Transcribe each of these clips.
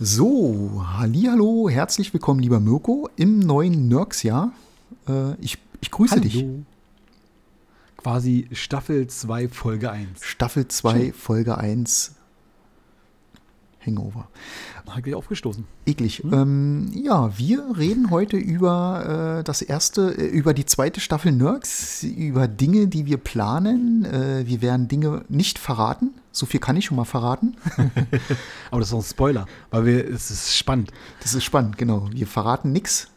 So, hallo, herzlich willkommen, lieber Mirko, im neuen Nurks-Jahr. Äh, ich, ich grüße Hallo. dich. Quasi Staffel 2, Folge 1. Staffel 2, Folge 1. Hangover. Hat gleich aufgestoßen. Eklig. Ähm, ja, wir reden heute über äh, das erste, äh, über die zweite Staffel Nurks, über Dinge, die wir planen. Äh, wir werden Dinge nicht verraten. So viel kann ich schon mal verraten. Aber das ist auch ein Spoiler, weil wir, es ist spannend. Das ist spannend, genau. Wir verraten nichts.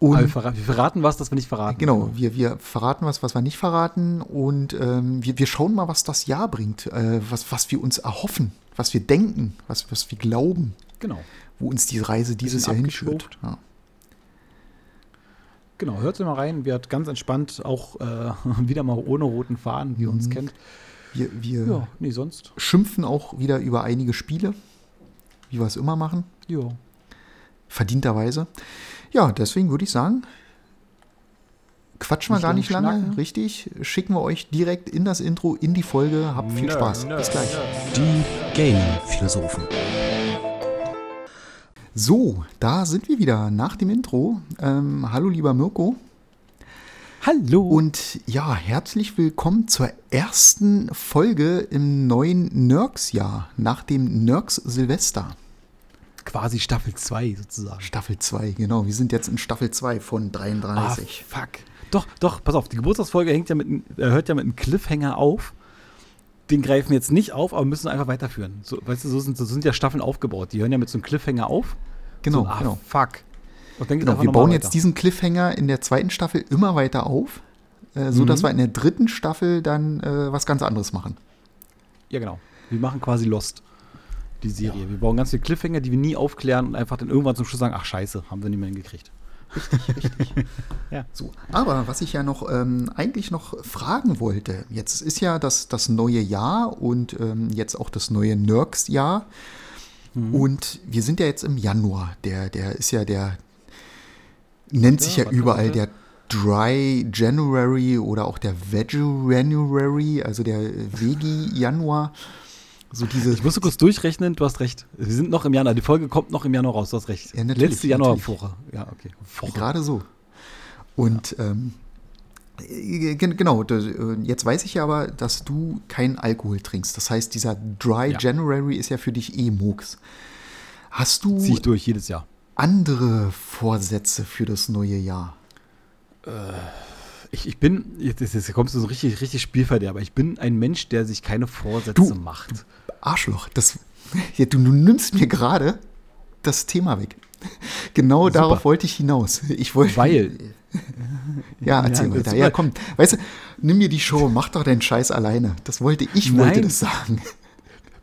Aber wir, Und verra wir verraten was, das wir nicht verraten. genau, wir, wir verraten was, was wir nicht verraten. Und ähm, wir, wir schauen mal, was das Jahr bringt, äh, was, was wir uns erhoffen, was wir denken, was, was wir glauben, Genau. wo uns die Reise dieses Jahr hinführt. Ja. Genau, hört mal rein. Wird ganz entspannt, auch äh, wieder mal ohne roten Faden, wie ihr uns Mhm. kennt. Wir, wir Ja, nee, sonst. schimpfen auch wieder über einige Spiele, wie wir es immer machen, Ja. verdienterweise. Ja, deswegen würde ich sagen, quatschen wir gar nicht lange, schnacken. richtig. Schicken wir euch direkt in das Intro, in die Folge. Habt viel Spaß. Bis gleich. Die Gaming-Philosophen. So, da sind wir wieder nach dem Intro. Ähm, hallo, lieber Mirko. Hallo. Und ja, herzlich willkommen zur ersten Folge im neuen Nurks-Jahr, nach dem Nurks Silvester. quasi Staffel 2 sozusagen. Staffel 2, genau. Wir sind jetzt in Staffel 2 von Ah, 33. fuck. Doch, doch, pass auf, die Geburtstagsfolge hängt ja mit, äh, hört ja mit einem Cliffhanger auf. Den greifen wir jetzt nicht auf, aber müssen einfach weiterführen. So, weißt du, so sind, so sind ja Staffeln aufgebaut. Die hören ja mit so einem Cliffhanger auf. Genau, so, ah, genau. fuck. Und dann geht's genau wir bauen jetzt diesen Cliffhanger in der zweiten Staffel immer weiter auf, äh, so dass Mhm. wir in der dritten Staffel dann äh, was ganz anderes machen. Ja, genau. Wir machen quasi Lost, die Serie. Wir bauen ganz viele Cliffhanger, die wir nie aufklären und einfach dann irgendwann zum Schluss sagen, ach scheiße, haben wir nicht mehr hingekriegt. Richtig, richtig. Ja. So, aber was ich ja noch ähm, eigentlich noch fragen wollte, jetzt ist ja das, das neue Jahr und ähm, jetzt auch das neue Nurks-Jahr. Mhm. Und wir sind ja jetzt im Januar. Der, der ist ja der, nennt sich Ja, ja warte, überall der Dry January oder auch der Veganuary, also der Vegi-Januar. So diese, Ich musste kurz durchrechnen, du hast recht. Wir sind noch im Januar. Die Folge kommt noch im Januar raus, du hast recht. Ja, Letzte Januar natürlich. Woche. Ja, okay. Woche. Gerade so. Und ähm, äh, gen- genau, äh, jetzt weiß ich ja aber, dass du keinen Alkohol trinkst. Das heißt, dieser Dry Ja. January ist ja für dich eh Murks. Hast du Zieh ich durch jedes Jahr. andere Vorsätze für das neue Jahr? Ich, ich bin, jetzt, jetzt kommst du so richtig, richtig Spielverderber. Ich bin ein Mensch, der sich keine Vorsätze Du- macht. Arschloch, das, ja, du, du nimmst mir gerade das Thema weg. Genau Super. darauf wollte ich hinaus. Ich wollte, Weil, ja, erzähl Ja, weiter. Ja, komm, weißt du, nimm mir die Show, mach doch deinen Scheiß alleine. Das wollte ich, wollte Nein. das sagen.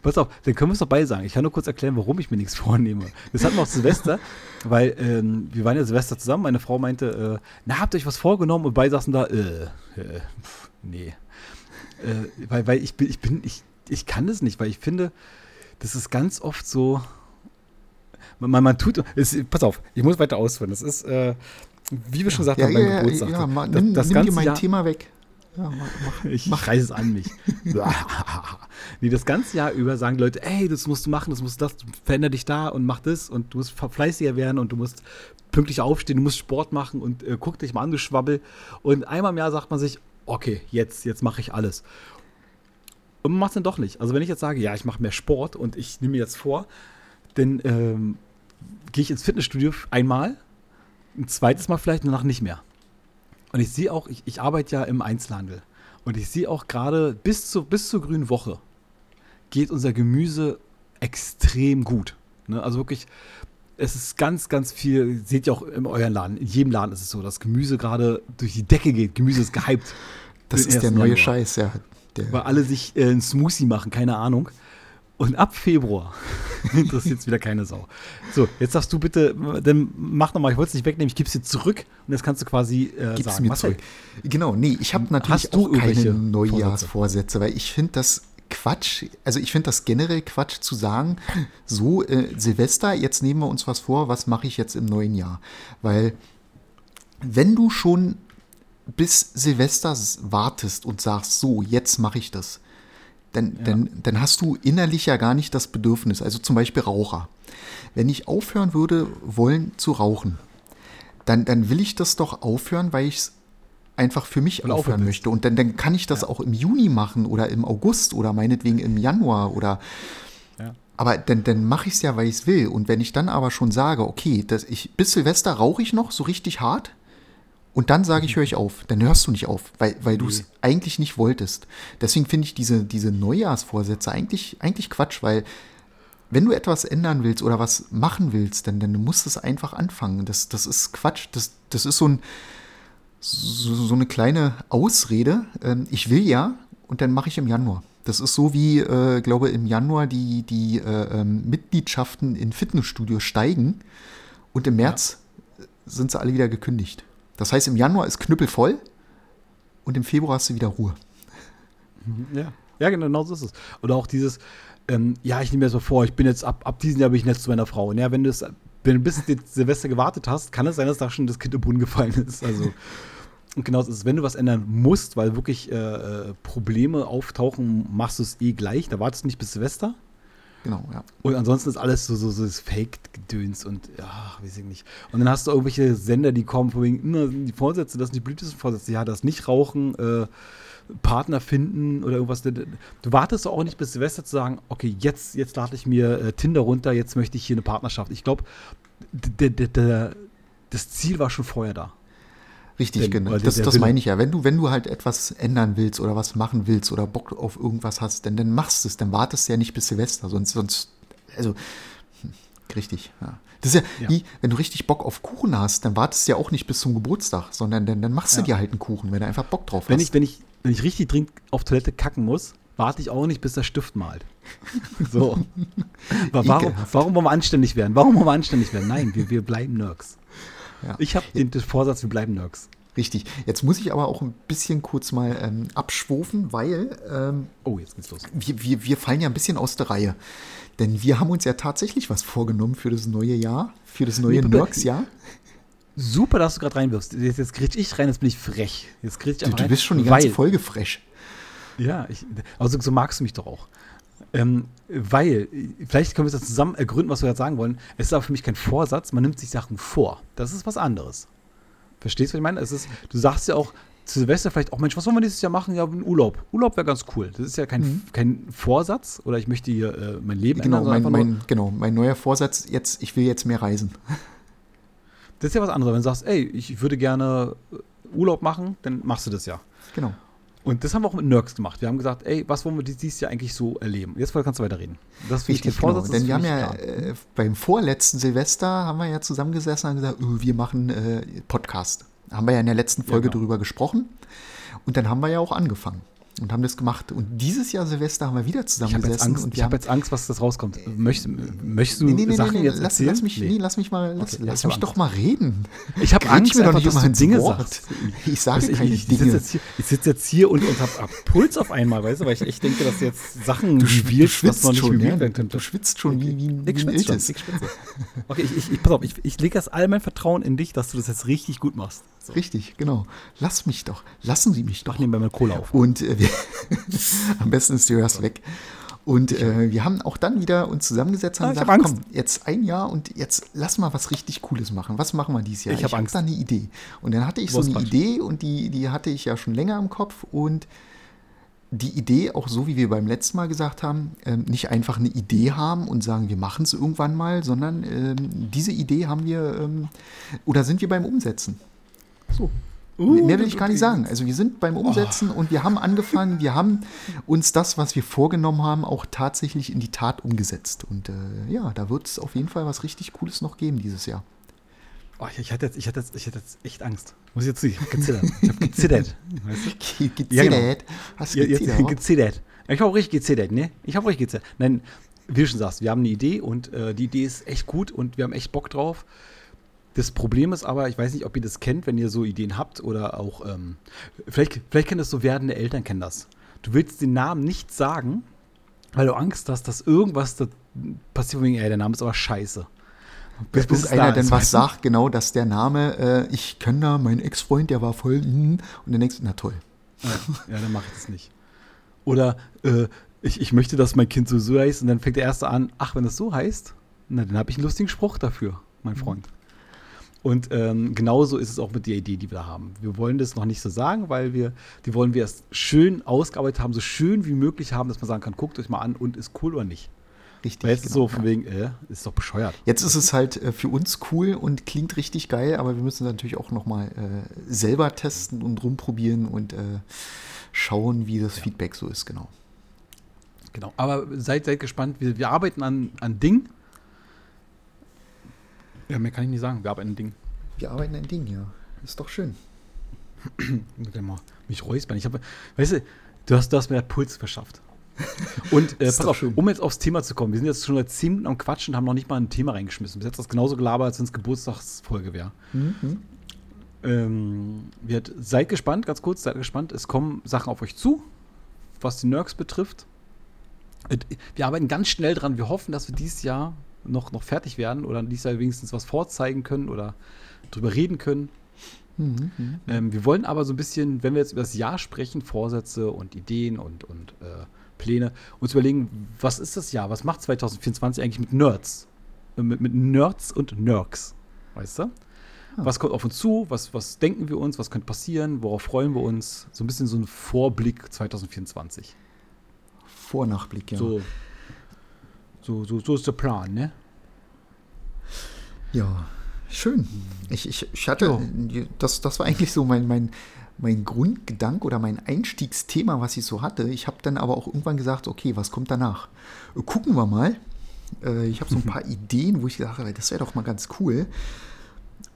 Pass auf, dann können wir es doch beide sagen. Ich kann nur kurz erklären, warum ich mir nichts vornehme. Das hatten wir auch Silvester, weil ähm, wir waren ja Silvester zusammen. Meine Frau meinte, äh, na, habt ihr euch was vorgenommen? Und beide saßen da, äh, äh pf, nee. Äh, weil, weil ich bin, ich bin, ich, ich kann das nicht, weil ich finde, das ist ganz oft so, man, man, man tut, es, pass auf, ich muss weiter ausführen. Das ist, äh, wie wir schon gesagt Ja, haben, ja, beim ja, Geburtstag. ja, ma, das, nimm, das nimm dir ganze mein Jahr, Thema weg. Ja, mach, mach. ich reiße es an mich. nee, das ganze Jahr über sagen Leute, ey, das musst du machen, das musst du das, veränder dich da und mach das und du musst fleißiger werden und du musst pünktlich aufstehen, du musst Sport machen und äh, guck dich mal an, du Schwabbel. Und einmal im Jahr sagt man sich, okay, jetzt, jetzt mache ich alles. Und man macht es dann doch nicht. Also wenn ich jetzt sage, ja, ich mache mehr Sport und ich nehme mir jetzt vor, dann ähm, gehe ich ins Fitnessstudio einmal, ein zweites Mal vielleicht danach nicht mehr. Und ich sehe auch, ich, ich arbeite ja im Einzelhandel. Und ich sehe auch gerade bis, zu, bis zur grünen Woche geht unser Gemüse extrem gut. Ne? Also wirklich, es ist ganz, ganz viel, seht ihr auch in euren Laden, in jedem Laden ist es so, dass Gemüse gerade durch die Decke geht. Gemüse ist gehypt. Das ist der 1. neue Januar. Scheiß, ja. Der, Weil alle sich äh, einen Smoothie machen, keine Ahnung. Und ab Februar interessiert es wieder keine Sau. So, jetzt darfst du bitte, dann mach nochmal, ich wollte es nicht wegnehmen, ich gebe es dir zurück und jetzt kannst du quasi äh, gib's sagen, mir zurück. Genau, nee, ich habe natürlich Hast du auch keine Neujahrsvorsätze, weil ich finde das Quatsch, also ich finde das generell Quatsch zu sagen, so äh, Silvester, jetzt nehmen wir uns was vor, was mache ich jetzt im neuen Jahr? Weil wenn du schon bis Silvester wartest und sagst, so, jetzt mache ich das, dann, Ja. dann, dann hast du innerlich ja gar nicht das Bedürfnis. Also zum Beispiel Raucher. Wenn ich aufhören würde, wollen zu rauchen, dann, dann will ich das doch aufhören, weil ich es einfach für mich Weil aufhören möchte. Und dann, dann kann ich das auch im Juni machen oder im August oder meinetwegen im Januar oder Ja. aber dann, dann mache ich es ja, weil ich es will. Und wenn ich dann aber schon sage, okay, dass ich, bis Silvester rauche ich noch so richtig hart und dann sage ich, höre ich auf, dann hörst du nicht auf, weil, weil du es eigentlich nicht wolltest. Deswegen finde ich diese, diese Neujahrsvorsätze eigentlich, eigentlich Quatsch, weil wenn du etwas ändern willst oder was machen willst, dann, dann musst du es einfach anfangen. Das, das ist Quatsch. Das, das ist so, ein, so, so eine kleine Ausrede. Ähm, ich will ja und dann mache ich im Januar. Das ist so wie, äh, glaube im Januar die, die äh, ähm, Mitgliedschaften in Fitnessstudios steigen und im März sind sie alle wieder gekündigt. Das heißt, im Januar ist knüppelvoll und im Februar hast du wieder Ruhe. Ja, ja genau so ist es. Oder auch dieses, ähm, ja, ich nehme mir so vor, ich bin jetzt ab, ab diesem Jahr bin ich nett zu meiner Frau. Und ja, wenn du es, wenn du bis Silvester gewartet hast, kann es sein, dass da schon das Kind im Brunnen gefallen ist. Also, und genau so ist es. Wenn du was ändern musst, weil wirklich äh, äh, Probleme auftauchen, machst du es eh gleich. Da wartest du nicht bis Silvester. Genau, ja. Und ansonsten ist alles so, so, so Fake-Gedöns und ja, weiß ich nicht. Und dann hast du irgendwelche Sender, die kommen, von wegen, immer die Vorsätze, das sind die beliebtesten Vorsätze. Ja, das nicht rauchen, äh, Partner finden oder irgendwas. Du wartest auch nicht bis Silvester zu sagen, okay, jetzt, jetzt lade ich mir äh, Tinder runter, jetzt möchte ich hier eine Partnerschaft. Ich glaube, das Ziel war schon vorher da. Richtig, Denn- genau. Das, das meine ich ja. Wenn du, wenn du halt etwas ändern willst oder was machen willst oder Bock auf irgendwas hast, dann, dann machst du es. Dann wartest du ja nicht bis Silvester. Sonst, sonst, also, hm, richtig, ja. Das ist ja, Ja. wie, wenn du richtig Bock auf Kuchen hast, dann wartest du ja auch nicht bis zum Geburtstag, sondern dann, dann machst du Ja. dir halt einen Kuchen, wenn du einfach Bock drauf Wenn hast. ich, wenn, ich, wenn ich richtig dringend auf Toilette kacken muss, warte ich auch nicht, bis der Stift malt. So. Warum, warum wollen wir anständig werden? Warum wollen wir anständig werden? Nein, wir, wir bleiben Nerds. Ja. Ich habe den, den Vorsatz, wir bleiben Nerds. Richtig. Jetzt muss ich aber auch ein bisschen kurz mal ähm, abschwufen, weil ähm, Oh, jetzt geht's los. wir, wir, wir fallen ja ein bisschen aus der Reihe. Denn wir haben uns ja tatsächlich was vorgenommen für das neue Jahr, für das neue Nee, Papa, Nerks-Jahr. Super, dass du gerade reinwirfst. Jetzt, jetzt grätsch ich rein, jetzt bin ich frech. Jetzt grätsch ich Du, du bist schon die ganze Folge fresh. Ja, ich, also so magst du mich doch auch. Ähm, weil, vielleicht können wir das zusammen ergründen, was wir jetzt sagen wollen. Es ist aber für mich kein Vorsatz, man nimmt sich Sachen vor. Das ist was anderes. Verstehst du, was ich meine? Es ist, du sagst ja auch zu Silvester vielleicht auch, Mensch, was wollen wir dieses Jahr machen? Ja, einen Urlaub. Urlaub wäre ganz cool. Das ist ja kein, kein Vorsatz oder ich möchte hier äh, mein Leben Genau ändern, mein, mein, genau, mein neuer Vorsatz, jetzt, ich will jetzt mehr reisen. Das ist ja was anderes. Wenn du sagst, ey, ich würde gerne äh, Urlaub machen, dann machst du das ja. Genau. Und das haben wir auch mit Nerds gemacht. Wir haben gesagt, ey, was wollen wir dies- dieses Jahr eigentlich so erleben? Jetzt kannst du weiterreden. Das ist mich Richtig, kein genau. Denn ist wir haben ja äh, beim vorletzten Silvester haben wir ja zusammengesessen und gesagt, oh, wir machen äh, Podcast. Haben wir ja in der letzten Folge genau. drüber gesprochen. Und dann haben wir ja auch angefangen und haben das gemacht. Und dieses Jahr Silvester haben wir wieder Ich habe jetzt, zusammengesessen. Ich hab jetzt Angst, was das rauskommt. Möchtest, möchtest du Nee, nee, nee, Sachen jetzt lass, erzählen? lass mich, nee. lass mich mal, lass, Okay, lass ich mich doch mal reden. Ich habe Angst, mir doch nicht immer Dinge Wort. sagst. Ich sage du, keine ich, ich Dinge. sitze jetzt, hier- ich sitz jetzt hier und, und habe hab Puls auf einmal, weißt du, weil ich echt denke, dass jetzt Sachen Du, revealst, was schwitzt noch nicht schon, ja? werden könnte. du schwitzt schon wie, wie, ein- Ich schwitze schon, ich schwitze. Okay, ich, ich, ich, pass auf, ich, ich lege jetzt all mein Vertrauen in dich, dass du das jetzt richtig gut machst. So. Richtig, genau. Lass mich doch. Lassen Sie mich doch. Mach nebenbei mal Cola auf. Und äh, wir, am besten ist, du hörst weg. Und äh, wir haben auch dann wieder uns zusammengesetzt und Ah, gesagt, hab komm, jetzt ein Jahr und jetzt lass mal was richtig Cooles machen. Was machen wir dieses Jahr? Ich hab Angst. da eine Idee. Und dann hatte ich so eine Quatsch. Idee und die, die hatte ich ja schon länger im Kopf und die Idee, auch so wie wir beim letzten Mal gesagt haben, ähm, nicht einfach eine Idee haben und sagen, wir machen es irgendwann mal, sondern ähm, diese Idee haben wir ähm, oder sind wir beim Umsetzen. So. Mehr will ich gar nicht sagen. Also wir sind beim Umsetzen und wir haben angefangen, wir haben uns das, was wir vorgenommen haben, auch tatsächlich in die Tat umgesetzt. Und äh, ja, da wird es auf jeden Fall was richtig Cooles noch geben dieses Jahr. Oh, ich, ich, hatte jetzt, ich, hatte jetzt, ich hatte jetzt echt Angst. Muss ich jetzt ich habe gezittert. Ich habe gezittert. Weißt du? Ge- Ja, genau. Gezittert. Hast du Ja, gezittert? gezittert. Ich habe auch richtig gezittert, ne? Ich habe richtig gezittert. Nein, wie du schon sagst, wir haben eine Idee und äh, die Idee ist echt gut und wir haben echt Bock drauf. Das Problem ist aber, ich weiß nicht, ob ihr das kennt, wenn ihr so Ideen habt oder auch, ähm, vielleicht, vielleicht kennen das so werdende Eltern, kennen das. Du willst den Namen nicht sagen, weil du Angst hast, dass irgendwas da passiert, wegen, ey, der Name ist aber scheiße. Bis, bis einer da denn was sagt, genau, dass der Name, äh, ich kenne da, mein Ex-Freund, der war voll, mm, und dann denkst du, na toll. Ja, ja dann mache ich das nicht. Oder äh, ich, ich möchte, dass mein Kind so, so heißt. Und dann fängt der Erste an, ach, wenn das so heißt, na, dann habe ich einen lustigen Spruch dafür, mein Mhm. Freund. Und ähm, genauso ist es auch mit der Idee, die wir da haben. Wir wollen das noch nicht so sagen, weil wir, die wollen wir erst schön ausgearbeitet haben, so schön wie möglich haben, dass man sagen kann, guckt euch mal an und ist cool oder nicht. Richtig. Weil jetzt ist genau, so von ja. wegen, äh, ist doch bescheuert. Jetzt ist es halt äh, für uns cool und klingt richtig geil, aber wir müssen natürlich auch noch mal äh, selber testen und rumprobieren und äh, schauen, wie das Feedback so ist, genau. Genau. Aber seid, seid gespannt. Wir, wir arbeiten an, an Ding. Ja, mehr kann ich nicht sagen. Wir arbeiten an Ding. Wir arbeiten ein Ding, ja. Ist doch schön. Mich räuspern. Ich habe, weißt du, du hast, du hast mir Puls verschafft. Und äh, pass auf, schön. um jetzt aufs Thema zu kommen. Wir sind jetzt schon seit 10 Minuten am Quatschen und haben noch nicht mal ein Thema reingeschmissen. Bis jetzt das genauso gelabert, als wenn es Geburtstagsfolge wäre. Mhm. Ähm, seid gespannt, ganz kurz, seid gespannt. Es kommen Sachen auf euch zu, was die Nerks betrifft. Und Wir arbeiten ganz schnell dran. Wir hoffen, dass wir dieses Jahr noch, noch fertig werden oder dieses Jahr wenigstens was vorzeigen können oder drüber reden können. Mhm. Mhm. Ähm, wir wollen aber so ein bisschen, wenn wir jetzt über das Jahr sprechen, Vorsätze und Ideen und, und äh, Pläne, uns überlegen, was ist das Jahr? Was macht 2024 eigentlich mit Nerds? Äh, mit, mit Nerds und Nerks. Weißt du? Ah. Was kommt auf uns zu? Was, was denken wir uns? Was könnte passieren? Worauf freuen wir uns? So ein bisschen so ein Vorblick 2024. Vornachblick, ja. So, so, so, so ist der Plan, ne? Ja, schön. Ich, ich, ich hatte, das, das war eigentlich so mein, mein, mein Grundgedanke oder mein Einstiegsthema, was ich so hatte. Ich habe dann aber auch irgendwann gesagt, okay, was kommt danach? Äh, Gucken wir mal. Äh, Ich habe so ein paar Ideen, wo ich gedacht habe, das wäre doch mal ganz cool.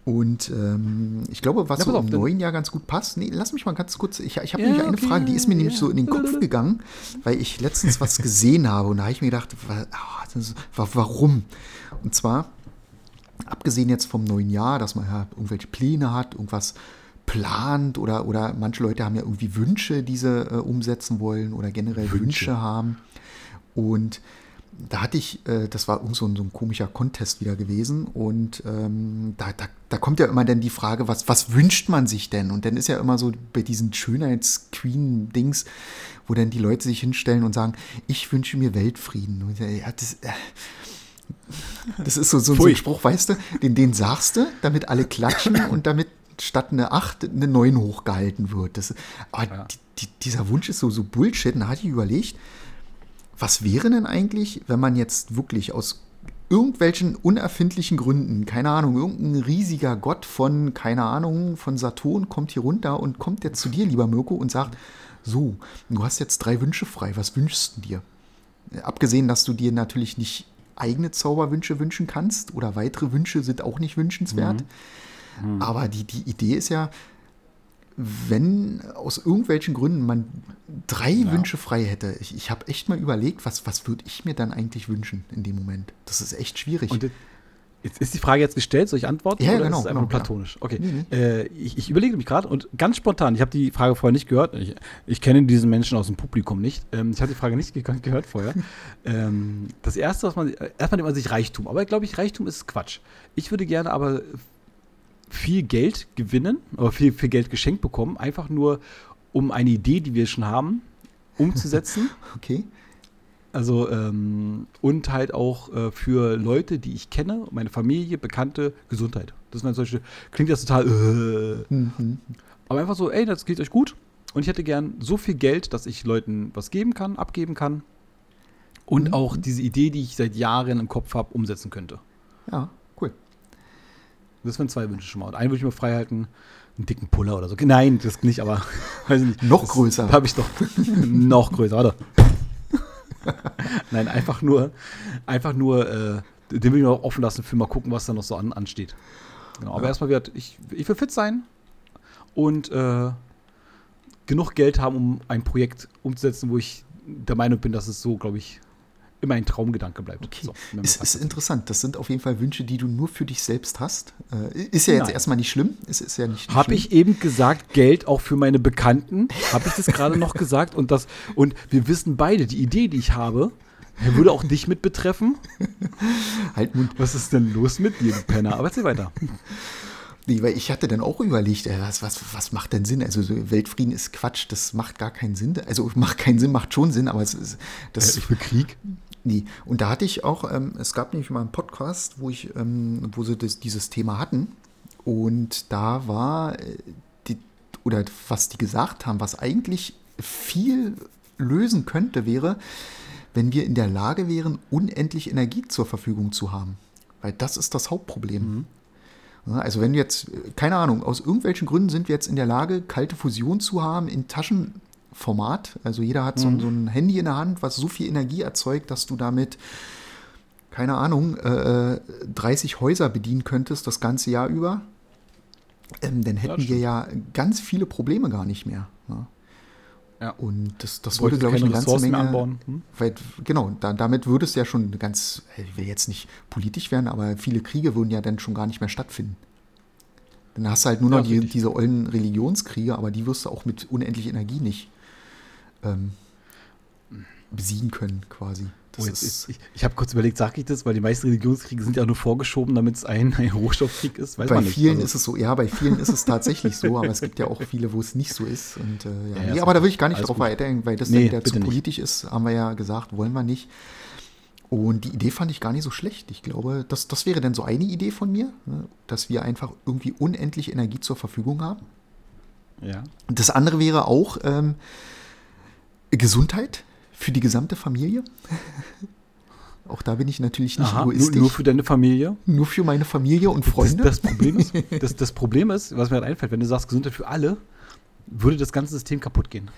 Und ähm, ich glaube, was Ja, so auf, im neuen Jahr ganz gut passt. Nee, lass mich mal ganz kurz. Ich, ich habe Ja, nämlich eine okay, Frage, die ist mir nämlich ja. so in den Kopf gegangen, weil ich letztens was gesehen habe und da habe ich mir gedacht, ah, warum? Und zwar, abgesehen jetzt vom neuen Jahr, dass man ja irgendwelche Pläne hat, irgendwas plant oder, oder manche Leute haben ja irgendwie Wünsche, die sie äh, umsetzen wollen oder generell Wünsche, Wünsche. haben. Und da hatte ich, äh, das war so ein, so ein komischer Contest wieder gewesen und ähm, da, da, da kommt ja immer dann die Frage, was, was wünscht man sich denn? Und dann ist ja immer so bei diesen Schönheits-Queen-Dings, wo dann die Leute sich hinstellen und sagen, ich wünsche mir Weltfrieden. Und, ja, das, äh, das ist so, so, so ein Spruch, weißt du, den, den sagst du, damit alle klatschen und damit statt eine 8 eine 9 hochgehalten wird. Das, aber Ja. die, die, dieser Wunsch ist so, so Bullshit. Und da hatte ich überlegt, was wäre denn eigentlich, wenn man jetzt wirklich aus irgendwelchen unerfindlichen Gründen, keine Ahnung, irgendein riesiger Gott von, keine Ahnung, von Saturn kommt hier runter und kommt jetzt zu dir, lieber Mirko, und sagt, so, du hast jetzt drei Wünsche frei, was wünschst du dir? Abgesehen, dass du dir natürlich nicht eigene Zauberwünsche wünschen kannst oder weitere Wünsche sind auch nicht wünschenswert. Aber die, die Idee ist ja, wenn aus irgendwelchen Gründen man drei Ja. Wünsche frei hätte, ich, ich habe echt mal überlegt, was, was würde ich mir dann eigentlich wünschen in dem Moment? Das ist echt schwierig. Und jetzt- ist die Frage jetzt gestellt, soll ich antworten? Ja, oder genau, ist es einfach genau, platonisch? Okay. Nee, Äh, ich, ich überlege mich gerade und ganz spontan, ich habe die Frage vorher nicht gehört. Ich, ich kenne diesen Menschen aus dem Publikum nicht. Ähm, ich habe die Frage nicht ge gehört vorher. ähm, das erste, was man, erstmal nimmt man sich Reichtum. Aber ich glaube, ich, Reichtum ist Quatsch. Ich würde gerne aber viel Geld gewinnen oder viel, viel Geld geschenkt bekommen, einfach nur um eine Idee, die wir schon haben, umzusetzen. okay. Also, ähm, und halt auch äh, für Leute, die ich kenne, meine Familie, Bekannte, Gesundheit. Das sind solche, klingt das total, äh, Mhm. aber einfach so, ey, das geht euch gut. Und ich hätte gern so viel Geld, dass ich Leuten was geben kann, abgeben kann. Und Mhm. auch diese Idee, die ich seit Jahren im Kopf habe, umsetzen könnte. Ja. Das wären zwei Wünsche schon mal. Und einen würde ich mir frei halten, einen dicken Puller oder so. Nein, das nicht, aber weiß ich nicht. Noch das größer. Habe ich doch. noch größer, warte. Nein, einfach nur, einfach nur, äh, den will ich noch offen lassen für mal gucken, was da noch so an, ansteht. Genau, aber Ja. erstmal wird, ich, ich will fit sein und äh, genug Geld haben, um ein Projekt umzusetzen, wo ich der Meinung bin, dass es so, glaube ich, immer ein Traumgedanke bleibt. Okay. So, man ist, interessant. Das sind auf jeden Fall Wünsche, die du nur für dich selbst hast. Äh, ist ja jetzt Nein. erstmal nicht schlimm. Es ist ja nicht Habe ich eben gesagt, Geld auch für meine Bekannten? Habe ich das gerade noch gesagt? Und, das, und wir wissen beide, die Idee, die ich habe, würde auch dich mit betreffen. Halt Mund. Was ist denn los mit dir, Penner? Aber erzähl weiter. Nee, weil ich hatte dann auch überlegt, äh, was, was, was macht denn Sinn? Also so Weltfrieden ist Quatsch, das macht gar keinen Sinn. Also macht keinen Sinn, macht schon Sinn, aber es ist das. ich will Krieg. Nee. Und da hatte ich auch, ähm, es gab nämlich mal einen Podcast, wo ich, ähm, wo sie das, dieses Thema hatten. Und da war äh, die, oder was die gesagt haben, was eigentlich viel lösen könnte, wäre, wenn wir in der Lage wären, unendlich Energie zur Verfügung zu haben. Weil das ist das Hauptproblem. Ja, Also wenn jetzt, äh, keine Ahnung, aus irgendwelchen Gründen sind wir jetzt in der Lage, kalte Fusion zu haben in Taschenformat. Also jeder hat so, ein- so ein Handy in der Hand, was so viel Energie erzeugt, dass du damit, keine Ahnung, äh, 30 Häuser bedienen könntest das ganze Jahr über. Ähm, dann hätten wir ja ganz viele Probleme gar nicht mehr. Ja. Ja. Und das, das würde, glaube ich, eine ganze Ressourcen Menge. anbauen, hm? Weil, genau, da, damit würde es ja schon ganz, ich will jetzt nicht politisch werden, aber viele Kriege würden ja dann schon gar nicht mehr stattfinden. Dann hast du halt nur noch Ja, die, diese ollen Religionskriege, aber die wirst du auch mit unendlich Energie nicht ähm, besiegen können, quasi. Oh, jetzt, ist, ich ich habe kurz überlegt, sage ich das, weil die meisten Religionskriege sind ja nur vorgeschoben, damit es ein, ein Rohstoffkrieg ist. Weiß bei nicht. vielen Also, ist es so, ja, bei vielen ist es tatsächlich so, aber es gibt ja auch viele, wo es nicht so ist. Und, äh, ja. Ja, nee, aber da will ich gar nicht drauf weitergehen, weil das Nee, bitte zu nicht. politisch ist, haben wir ja gesagt, wollen wir nicht. Und die Idee fand ich gar nicht so schlecht. Ich glaube, das, das wäre dann so eine Idee von mir, ne, dass wir einfach irgendwie unendlich Energie zur Verfügung haben. ja. Und das andere wäre auch ähm, Gesundheit für die gesamte Familie. auch da bin ich natürlich nicht Aha, egoistisch. nur für deine Familie. nur für meine Familie und Freunde. Das, das, Problem ist, das, das Problem ist, was mir halt einfällt, wenn du sagst Gesundheit für alle, würde das ganze System kaputt gehen.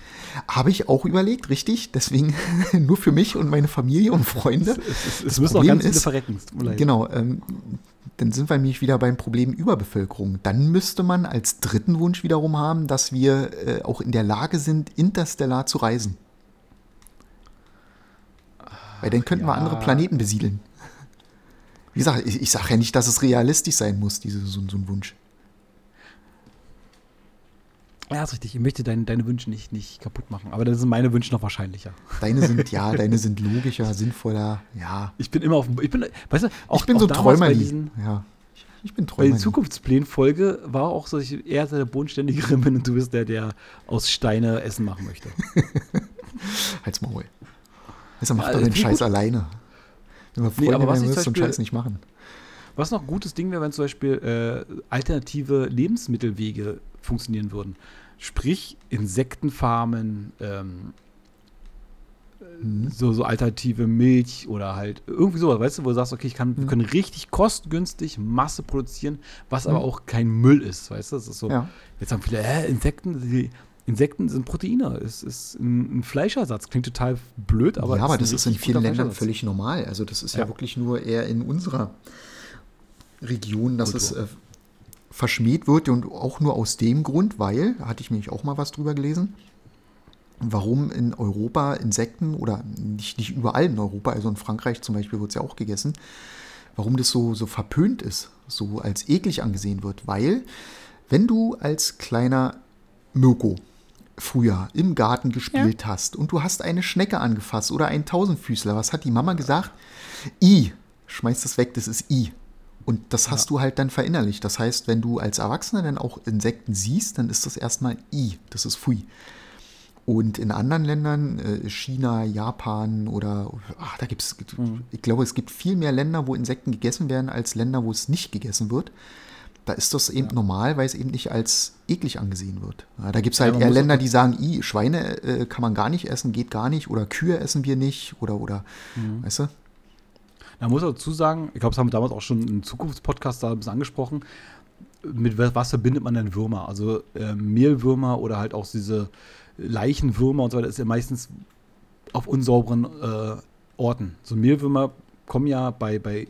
Habe ich auch überlegt, richtig. Deswegen nur für mich und meine Familie und Freunde. Es, es Das müssen auch ganz viele ist- verrecken. es. Genau, ähm, dann sind wir nämlich wieder beim Problem Überbevölkerung. Dann müsste man als dritten Wunsch wiederum haben, dass wir äh, auch in der Lage sind, interstellar zu reisen. Weil dann könnten wir ja. andere Planeten besiedeln. Wie gesagt, ich, ich sage ja nicht, dass es realistisch sein muss, diese, so, so ein Wunsch. Ja, ist richtig. Ich möchte deine, deine Wünsche nicht, nicht kaputt machen. Aber dann sind meine Wünsche noch wahrscheinlicher. Deine sind, ja, deine sind logischer, sinnvoller, ja. Ich bin immer auf dem. Ich bin, weißt du, auch, ich bin auch so bei diesen- Ja, ich, ich bin Bei Träumerli. den Zukunftsplänen-Folge war auch so, dass ich eher der Bodenständigere bin und du bist der, der aus Steine Essen machen möchte. Halt's Maul. Also mach Ja, doch den Scheiß gut. alleine. Wenn wir Nee, Freunde aber was würdest du den Scheiß nicht machen. Was noch ein gutes Ding wäre, wenn zum Beispiel äh, alternative Lebensmittelwege funktionieren würden. Sprich, Insektenfarmen, ähm, Mhm. so, so alternative Milch oder halt irgendwie sowas, weißt du, wo du sagst, okay, ich kann, wir Mhm. können richtig kostengünstig Masse produzieren, was aber Mhm. auch kein Müll ist, weißt du? Das ist so, Ja. jetzt haben viele, äh, Insekten, die, Insekten sind Proteine, es ist ein, ein Fleischersatz. Klingt total blöd, aber ja, aber das ist in vielen Ländern völlig normal. Also das ist ja, Ja. wirklich nur eher in unserer Region, dass es Kultur. äh, verschmäht wird und auch nur aus dem Grund, weil, da hatte ich nämlich auch mal was drüber gelesen, warum in Europa Insekten oder nicht, nicht überall in Europa, also in Frankreich zum Beispiel wird es ja auch gegessen, warum das so, so verpönt ist, so als eklig angesehen wird. Weil, wenn du als kleiner Mirko früher im Garten gespielt hast und du hast eine Schnecke angefasst oder einen Tausendfüßler, was hat die Mama gesagt? I, schmeiß das weg, das ist I. Und das hast du halt dann verinnerlicht. Das heißt, wenn du als Erwachsener dann auch Insekten siehst, dann ist das erstmal I, das ist Pfui. Und in anderen Ländern, äh, China, Japan oder, ach, da gibt es, ich glaube, es gibt viel mehr Länder, wo Insekten gegessen werden, als Länder, wo es nicht gegessen wird. Da ist das eben normal, weil es eben nicht als eklig angesehen wird. Ja, da gibt es halt man eher Länder, die sagen, I, Schweine äh, kann man gar nicht essen, geht gar nicht, oder Kühe essen wir nicht, oder, oder, Mhm. weißt du? Man muss dazu sagen, ich glaube, das haben wir damals auch schon im Zukunftspodcast da ein bisschen angesprochen, mit wa- was verbindet man denn Würmer? Also äh, Mehlwürmer oder halt auch diese Leichenwürmer und so weiter ist ja meistens auf unsauberen äh, Orten. So Mehlwürmer kommen ja bei, bei äh,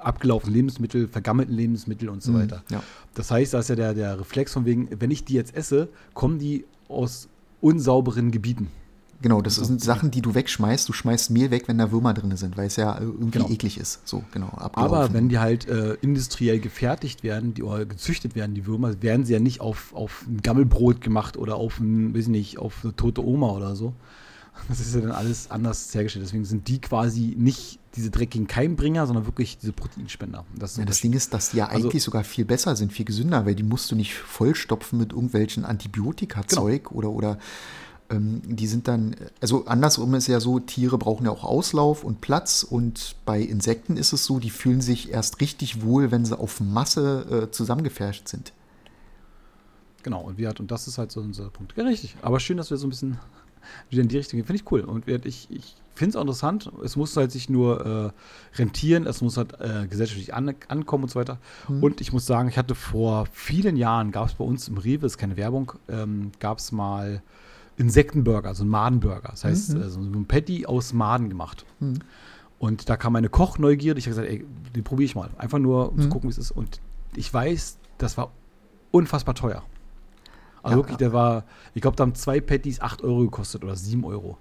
abgelaufenen Lebensmitteln, vergammelten Lebensmitteln und so Mhm, weiter. Ja. Das heißt, da ist ja der, der Reflex von wegen, wenn ich die jetzt esse, kommen die aus unsauberen Gebieten. Genau, das sind Sachen, die du wegschmeißt. Du schmeißt Mehl weg, wenn da Würmer drin sind, weil es ja irgendwie Genau. eklig ist. So, genau. Aber wenn die halt äh, industriell gefertigt werden, die oder gezüchtet werden, die Würmer, werden sie ja nicht auf, auf ein Gammelbrot gemacht oder auf ein, weiß ich nicht, auf eine tote Oma oder so. Das ist ja dann alles anders hergestellt. Deswegen sind die quasi nicht diese dreckigen Keimbringer, sondern wirklich diese Proteinspender. Das, Ja, das Ding ist, dass die ja Also- eigentlich sogar viel besser sind, viel gesünder, weil die musst du nicht vollstopfen mit irgendwelchen Antibiotika-Zeug Genau. oder, oder die sind dann, also andersrum ist ja so, Tiere brauchen ja auch Auslauf und Platz und bei Insekten ist es so, die fühlen sich erst richtig wohl, wenn sie auf Masse äh, zusammengefärscht sind. Genau, und, wir hat, und das ist halt so unser Punkt. Ja, richtig. Aber schön, dass wir so ein bisschen wieder in die Richtung gehen. Finde ich cool. Und ich, ich finde es auch interessant. Es muss halt sich nur äh, rentieren, es muss halt äh, gesellschaftlich an, ankommen und so weiter. Und ich muss sagen, ich hatte vor vielen Jahren, gab es bei uns im Rewe, ist keine Werbung, ähm, gab es mal Insektenburger, so ein Madenburger. Das heißt, äh, so ein Patty aus Maden gemacht. Und da kam meine Kochneugierde. Ich habe gesagt, ey, den probiere ich mal. Einfach nur, um zu gucken, wie es ist. Und ich weiß, das war unfassbar teuer. Also Ja, wirklich, der war, ich glaube, da haben zwei Patties 8 Euro gekostet oder 7 Euro.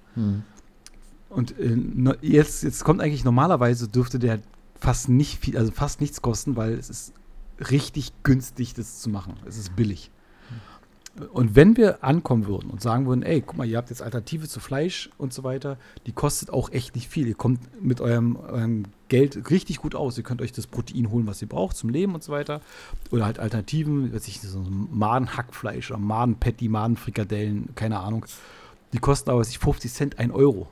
Und äh, jetzt, jetzt kommt eigentlich normalerweise dürfte der fast nicht viel, also fast nichts kosten, weil es ist richtig günstig, das zu machen. Es ist billig. Und wenn wir ankommen würden und sagen würden, ey, guck mal, ihr habt jetzt Alternative zu Fleisch und so weiter, die kostet auch echt nicht viel. Ihr kommt mit eurem, eurem Geld richtig gut aus. Ihr könnt euch das Protein holen, was ihr braucht zum Leben und so weiter. Oder halt Alternativen, weiß ich, so ein Madenhackfleisch oder Madenpatty, Madenfrikadellen, keine Ahnung. Die kosten aber weiß ich, 50 Cent, 1 Euro.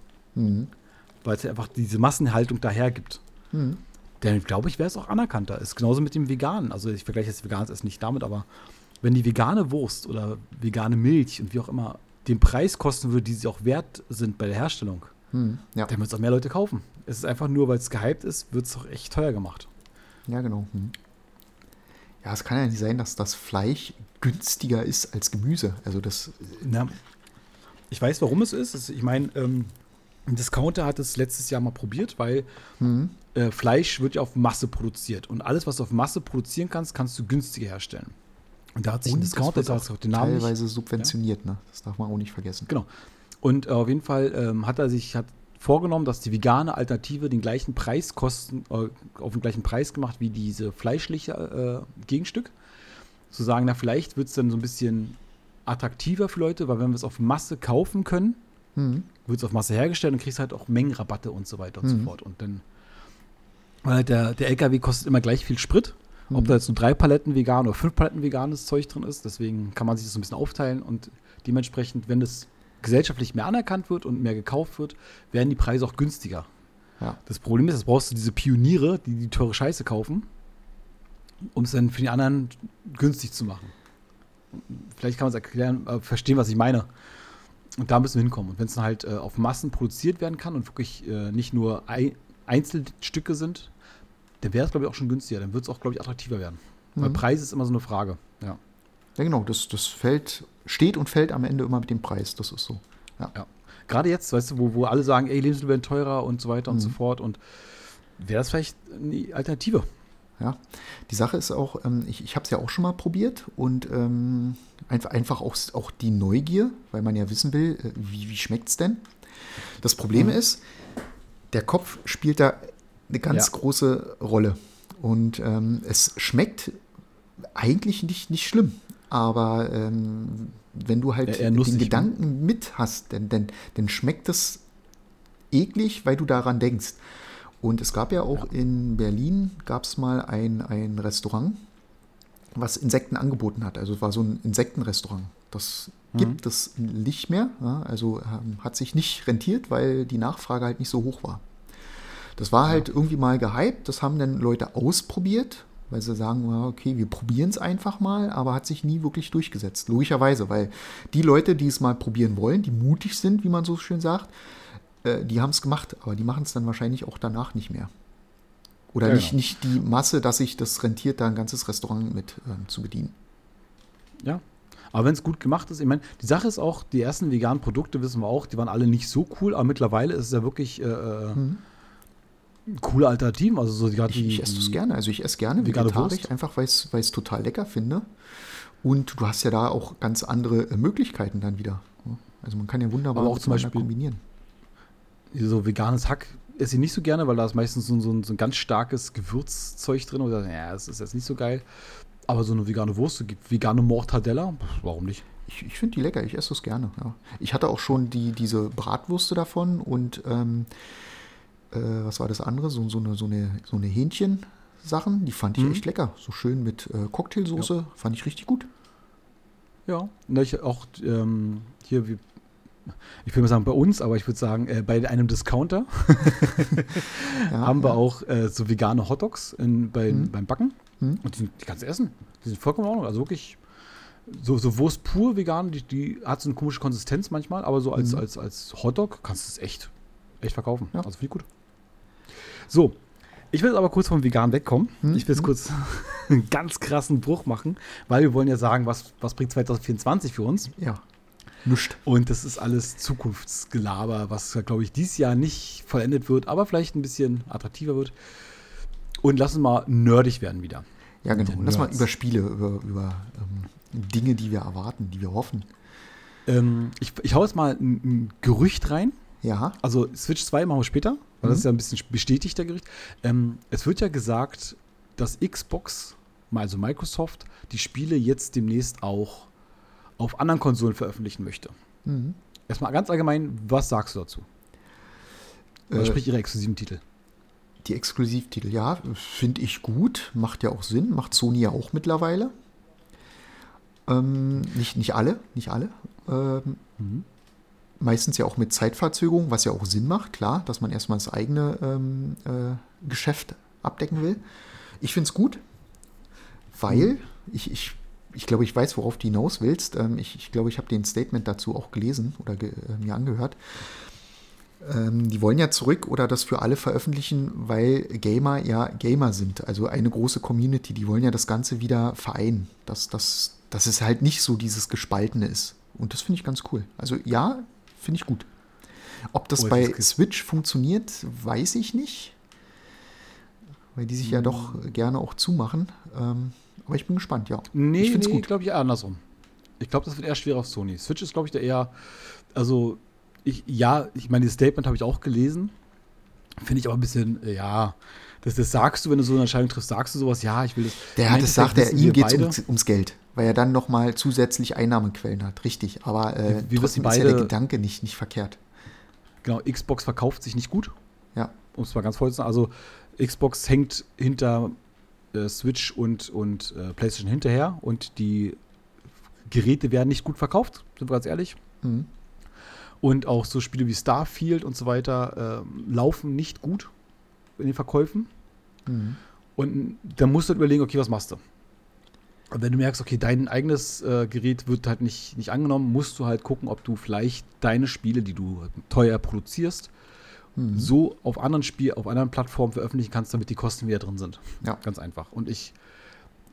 Weil es ja einfach diese Massenhaltung daher gibt. Dann glaube ich, wäre es auch anerkannter. Ist genauso mit dem Veganen. Also ich vergleiche jetzt veganes Essen nicht damit, aber wenn die vegane Wurst oder vegane Milch und wie auch immer den Preis kosten würde, die sie auch wert sind bei der Herstellung, Hm, ja. dann wird es auch mehr Leute kaufen. Es ist einfach nur, weil es gehypt ist, wird es doch echt teuer gemacht. Ja, genau. Hm. Ja, es kann ja nicht sein, dass das Fleisch günstiger ist als Gemüse. Also das, Na, ich weiß, warum es ist. Ich meine, ähm, ein Discounter hat es letztes Jahr mal probiert, weil äh, Fleisch wird ja auf Masse produziert. Und alles, was du auf Masse produzieren kannst, kannst du günstiger herstellen. Und da hat sich ein und es Discounter, das auch teilweise subventioniert, ne? Das darf man auch nicht vergessen. Genau. Und äh, auf jeden Fall ähm, hat er sich hat vorgenommen, dass die vegane Alternative den gleichen Preis kosten, äh, auf den gleichen Preis gemacht wie diese fleischliche äh, Gegenstück. Zu sagen, na, vielleicht wird es dann so ein bisschen attraktiver für Leute, weil wenn wir es auf Masse kaufen können, Hm. wird es auf Masse hergestellt und kriegst halt auch Mengenrabatte und so weiter und so fort. Und dann, weil der, der LKW kostet immer gleich viel Sprit. Ob da jetzt nur drei Paletten vegan oder fünf Paletten veganes Zeug drin ist, deswegen kann man sich das so ein bisschen aufteilen und dementsprechend, wenn das gesellschaftlich mehr anerkannt wird und mehr gekauft wird, werden die Preise auch günstiger. Ja. Das Problem ist, jetzt brauchst du diese Pioniere, die die teure Scheiße kaufen, um es dann für die anderen günstig zu machen. Vielleicht kann man es erklären, äh, verstehen, was ich meine. Und da müssen wir hinkommen. Und wenn es dann halt äh, auf Massen produziert werden kann und wirklich äh, nicht nur ei Einzelstücke sind, dann wäre es, glaube ich, auch schon günstiger. Dann wird es auch, glaube ich, attraktiver werden. Weil Preis ist immer so eine Frage. Ja. Ja, genau, das, das fällt, steht und fällt am Ende immer mit dem Preis. Das ist so. Ja. ja. Gerade jetzt, weißt du, wo, wo alle sagen, ey, Lebensmittel werden teurer und so weiter und so fort. Und wäre das vielleicht eine Alternative? Ja, die Sache ist auch, ähm, ich, ich habe es ja auch schon mal probiert und ähm, einfach, einfach auch, auch die Neugier, weil man ja wissen will, äh, wie, wie schmeckt es denn? Das Problem ist, der Kopf spielt da eine ganz Ja. große Rolle. Und ähm, es schmeckt eigentlich nicht, nicht schlimm. Aber ähm, wenn du halt Ja, den ne? Gedanken mit hast, dann, dann, dann schmeckt es eklig, weil du daran denkst. Und es gab ja auch in Berlin, gab es mal ein, ein Restaurant, was Insekten angeboten hat. Also es war so ein Insektenrestaurant. Das gibt es nicht mehr. Ja, also ähm, hat sich nicht rentiert, weil die Nachfrage halt nicht so hoch war. Das war halt irgendwie mal gehypt. Das haben dann Leute ausprobiert, weil sie sagen, okay, wir probieren es einfach mal, aber hat sich nie wirklich durchgesetzt. Logischerweise, weil die Leute, die es mal probieren wollen, die mutig sind, wie man so schön sagt, äh, die haben es gemacht, aber die machen es dann wahrscheinlich auch danach nicht mehr. Oder Ja, nicht, genau. nicht die Masse, dass sich das rentiert, da ein ganzes Restaurant mit ähm, zu bedienen. Ja. Aber wenn es gut gemacht ist, ich meine, die Sache ist auch, die ersten veganen Produkte wissen wir auch, die waren alle nicht so cool, aber mittlerweile ist es ja wirklich äh, äh, coole Alternativen. Also so gerade Ich, die, ich esse das die- gerne. Also ich esse gerne vegane vegetarisch, Wurst? einfach weil ich es total lecker finde. Und du hast ja da auch ganz andere äh, Möglichkeiten dann wieder. Also man kann ja wunderbar Aber auch zum Beispiel- kombinieren. so veganes Hack esse ich nicht so gerne, weil da ist meistens so, ein- so, ein, so ein ganz starkes Gewürzzeug drin. Und ja, das ist jetzt nicht so geil. Aber so eine vegane Wurst, so gibt vegane Mortadella, warum nicht? Ich, ich finde die lecker, ich esse das gerne. Ja. Ich hatte auch schon die, diese Bratwürste davon und ähm, äh, was war das andere? So, so eine, so eine, so eine Hähnchen-Sachen, die fand ich Mhm. echt lecker. So schön mit äh, Cocktailsoße, fand ich richtig gut. Ja, na, ich auch ähm, hier, wie, ich will mal sagen bei uns, aber ich würde sagen, äh, bei einem Discounter Ja, haben wir ja. auch äh, so vegane Hotdogs in, bei, Mhm. beim Backen. Mhm. Und die, sind- die kannst du essen. Die sind vollkommen in Ordnung. Also wirklich so, so Wurst pur vegan, die, die hat so eine komische Konsistenz manchmal, aber so als, Mhm. als, als Hotdog kannst du es echt, echt verkaufen. Ja. Also finde ich gut. So, ich will jetzt aber kurz vom Vegan wegkommen. Mhm. Ich will jetzt kurz einen ganz krassen Bruch machen, weil wir wollen ja sagen, was, was bringt 2024 für uns? Ja, nischt. Und das ist alles Zukunftsgelaber, was, glaube ich, dieses Jahr nicht vollendet wird, aber vielleicht ein bisschen attraktiver wird. Und lass uns mal nerdig werden wieder. Ja, genau. den Lass mal über Spiele, über, über ähm, Dinge, die wir erwarten, die wir hoffen. Ähm, ich, ich hau jetzt mal ein, ein Gerücht rein. Ja, Also Switch 2 machen wir später, weil das Mhm. ist ja ein bisschen bestätigt, der Gerücht. Ähm, es wird ja gesagt, dass Xbox, also Microsoft, die Spiele jetzt demnächst auch auf anderen Konsolen veröffentlichen möchte. mhm. Erstmal ganz allgemein, was sagst du dazu? Äh, sprich ihre exklusiven Titel. Die Exklusivtitel, ja, finde ich gut. Macht ja auch Sinn. Macht Sony ja auch mittlerweile. Ähm, nicht, nicht alle, nicht alle. Ähm, Mhm. Meistens ja auch mit Zeitverzögerung, was ja auch Sinn macht, klar, dass man erstmal das eigene ähm, äh, Geschäft abdecken will. Ich finde es gut, weil ich, ich, ich glaube, ich weiß, worauf du hinaus willst. Ähm, ich, ich glaube, ich habe den Statement dazu auch gelesen oder ge, äh, mir angehört. Ähm, die wollen ja zurück oder das für alle veröffentlichen, weil Gamer ja Gamer sind. Also eine große Community. Die wollen ja das Ganze wieder vereinen. Dass, dass, dass es halt nicht so dieses Gespaltene ist. Und das finde ich ganz cool. Also ja, finde ich gut. Ob das Oh, bei das Switch funktioniert, weiß ich nicht. Weil die sich ja doch gerne auch zumachen. Ähm, aber ich bin gespannt, ja. Nee, ich finde es nee, gut. glaube ich eher andersrum. Ich glaube, das wird eher schwerer auf Sony. Switch ist, glaube ich, da eher, also, ich, ja, ich meine, das Statement habe ich auch gelesen. Finde ich aber ein bisschen, ja, das, das sagst du, wenn du so eine Entscheidung triffst, sagst du sowas, ja, ich will das. Der hat es Endeffekt sagt, er, wissen ihm geht es ums, ums Geld, weil er dann nochmal zusätzlich Einnahmequellen hat, richtig. Aber äh, Wir- wir trotzdem wissen ist ja der beide- Gedanke nicht, nicht verkehrt. Genau, Xbox verkauft sich nicht gut, Ja, um es mal ganz voll zu sagen. Also, Xbox hängt hinter äh, Switch und, und äh, PlayStation hinterher und die Geräte werden nicht gut verkauft, sind wir ganz ehrlich. mhm. Und auch so Spiele wie Starfield und so weiter ähm, laufen nicht gut in den Verkäufen. Mhm. Und dann musst du halt überlegen, okay, was machst du? Und wenn du merkst, okay, dein eigenes äh, Gerät wird halt nicht, nicht angenommen, musst du halt gucken, ob du vielleicht deine Spiele, die du teuer produzierst, Mhm. so auf anderen Spiel, auf anderen Plattformen veröffentlichen kannst, damit die Kosten wieder drin sind. Ja. Ganz einfach. Und ich,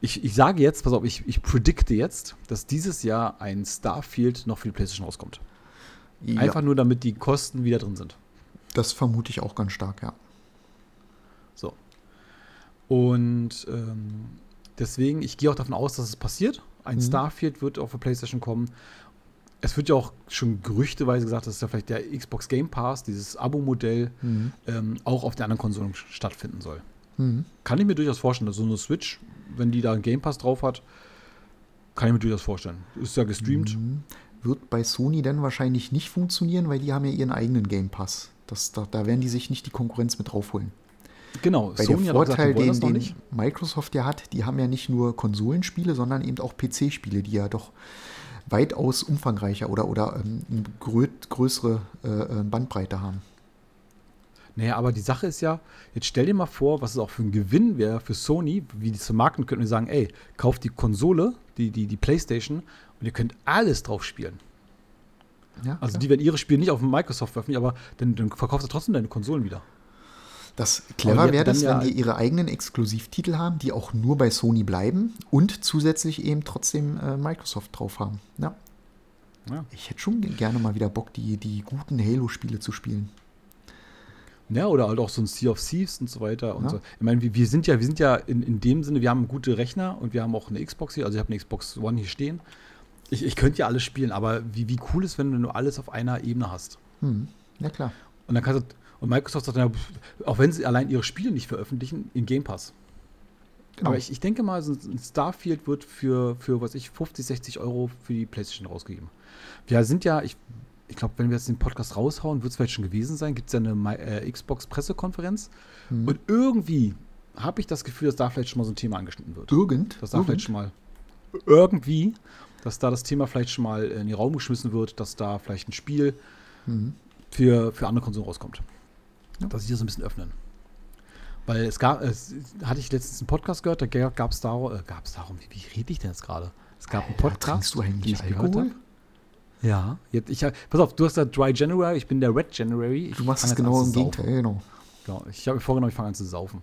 ich, ich sage jetzt, pass auf, ich, ich predikte jetzt, dass dieses Jahr ein Starfield noch für die PlayStation rauskommt. ja, Einfach nur, damit die Kosten wieder drin sind. das vermute ich auch ganz stark, ja. So. Und ähm, deswegen, ich gehe auch davon aus, dass es passiert. Ein Mhm. Starfield wird auf der PlayStation kommen. Es wird ja auch schon gerüchteweise gesagt, dass ja vielleicht der Xbox Game Pass, dieses Abo-Modell, Mhm. ähm, auch auf den anderen Konsolen stattfinden soll. Mhm. Kann ich mir durchaus vorstellen, dass so eine Switch, wenn die da einen Game Pass drauf hat, kann ich mir durchaus vorstellen. Ist ja gestreamt. Mhm. Wird bei Sony dann wahrscheinlich nicht funktionieren, weil die haben ja ihren eigenen Game Pass. Das, da, da werden die sich nicht die Konkurrenz mit draufholen. Genau, Weil der auch gesagt, Vorteil, wollen den, den. Microsoft ja hat, die haben ja nicht nur Konsolenspiele, sondern eben auch PC-Spiele, die ja doch weitaus umfangreicher oder, oder ähm, eine grö größere äh, äh, Bandbreite haben. Naja, aber die Sache ist ja, jetzt stell dir mal vor, was es auch für ein Gewinn wäre für Sony, wie die zu markten könnten und sagen, ey, kauft die Konsole, die, die, die Playstation und ihr könnt alles drauf spielen. Ja, Also klar. die werden ihre Spiele nicht auf Microsoft veröffentlichen, aber dann, dann verkaufst du trotzdem deine Konsolen wieder. Das clever wäre das, dann wenn ja- die ihre eigenen Exklusivtitel haben, die auch nur bei Sony bleiben und zusätzlich eben trotzdem äh, Microsoft drauf haben. Ja. Ja. Ich hätte schon gerne mal wieder Bock, die, die guten Halo-Spiele zu spielen. Ja, oder halt auch so ein Sea of Thieves und so weiter. Und Ja. so. Ich meine, wir, wir sind ja, wir sind ja in, in dem Sinne, wir haben gute Rechner und wir haben auch eine Xbox hier, also ich habe eine Xbox One hier stehen. Ich, ich könnte ja alles spielen, aber wie, wie cool ist, wenn du nur alles auf einer Ebene hast. Hm. Ja, klar. Und dann kannst du, und Microsoft sagt dann, ja, auch wenn sie allein ihre Spiele nicht veröffentlichen, in Game Pass. Genau. Aber ich, ich denke mal, so ein Starfield wird für, für, was ich, 50, 60 Euro für die PlayStation rausgegeben. Wir sind ja, ich, ich glaube, wenn wir jetzt den Podcast raushauen, wird es vielleicht schon gewesen sein, gibt es ja eine äh, Xbox-Pressekonferenz. Mhm. Und irgendwie habe ich das Gefühl, dass da vielleicht schon mal so ein Thema angeschnitten wird. Irgend. Dass da irgend. vielleicht schon mal irgendwie, dass da das Thema vielleicht schon mal in den Raum geschmissen wird, dass da vielleicht ein Spiel Mhm. für, für andere Konsolen rauskommt. Ja. Dass sie das ein bisschen öffnen. Weil es gab, es hatte ich letztens einen Podcast gehört, da gab es darum, äh, gab's darum, wie, wie rede ich denn jetzt gerade? Es gab einen Alter, Podcast, trinkst du eigentlich den ich gehört Alkohol? habe. Ja, jetzt, ich, pass auf, du hast da Dry January, ich bin der Red January. Ich Du machst es genau im. Gegenteil, genau. Genau, ich habe mir vorgenommen, ich fange an zu saufen.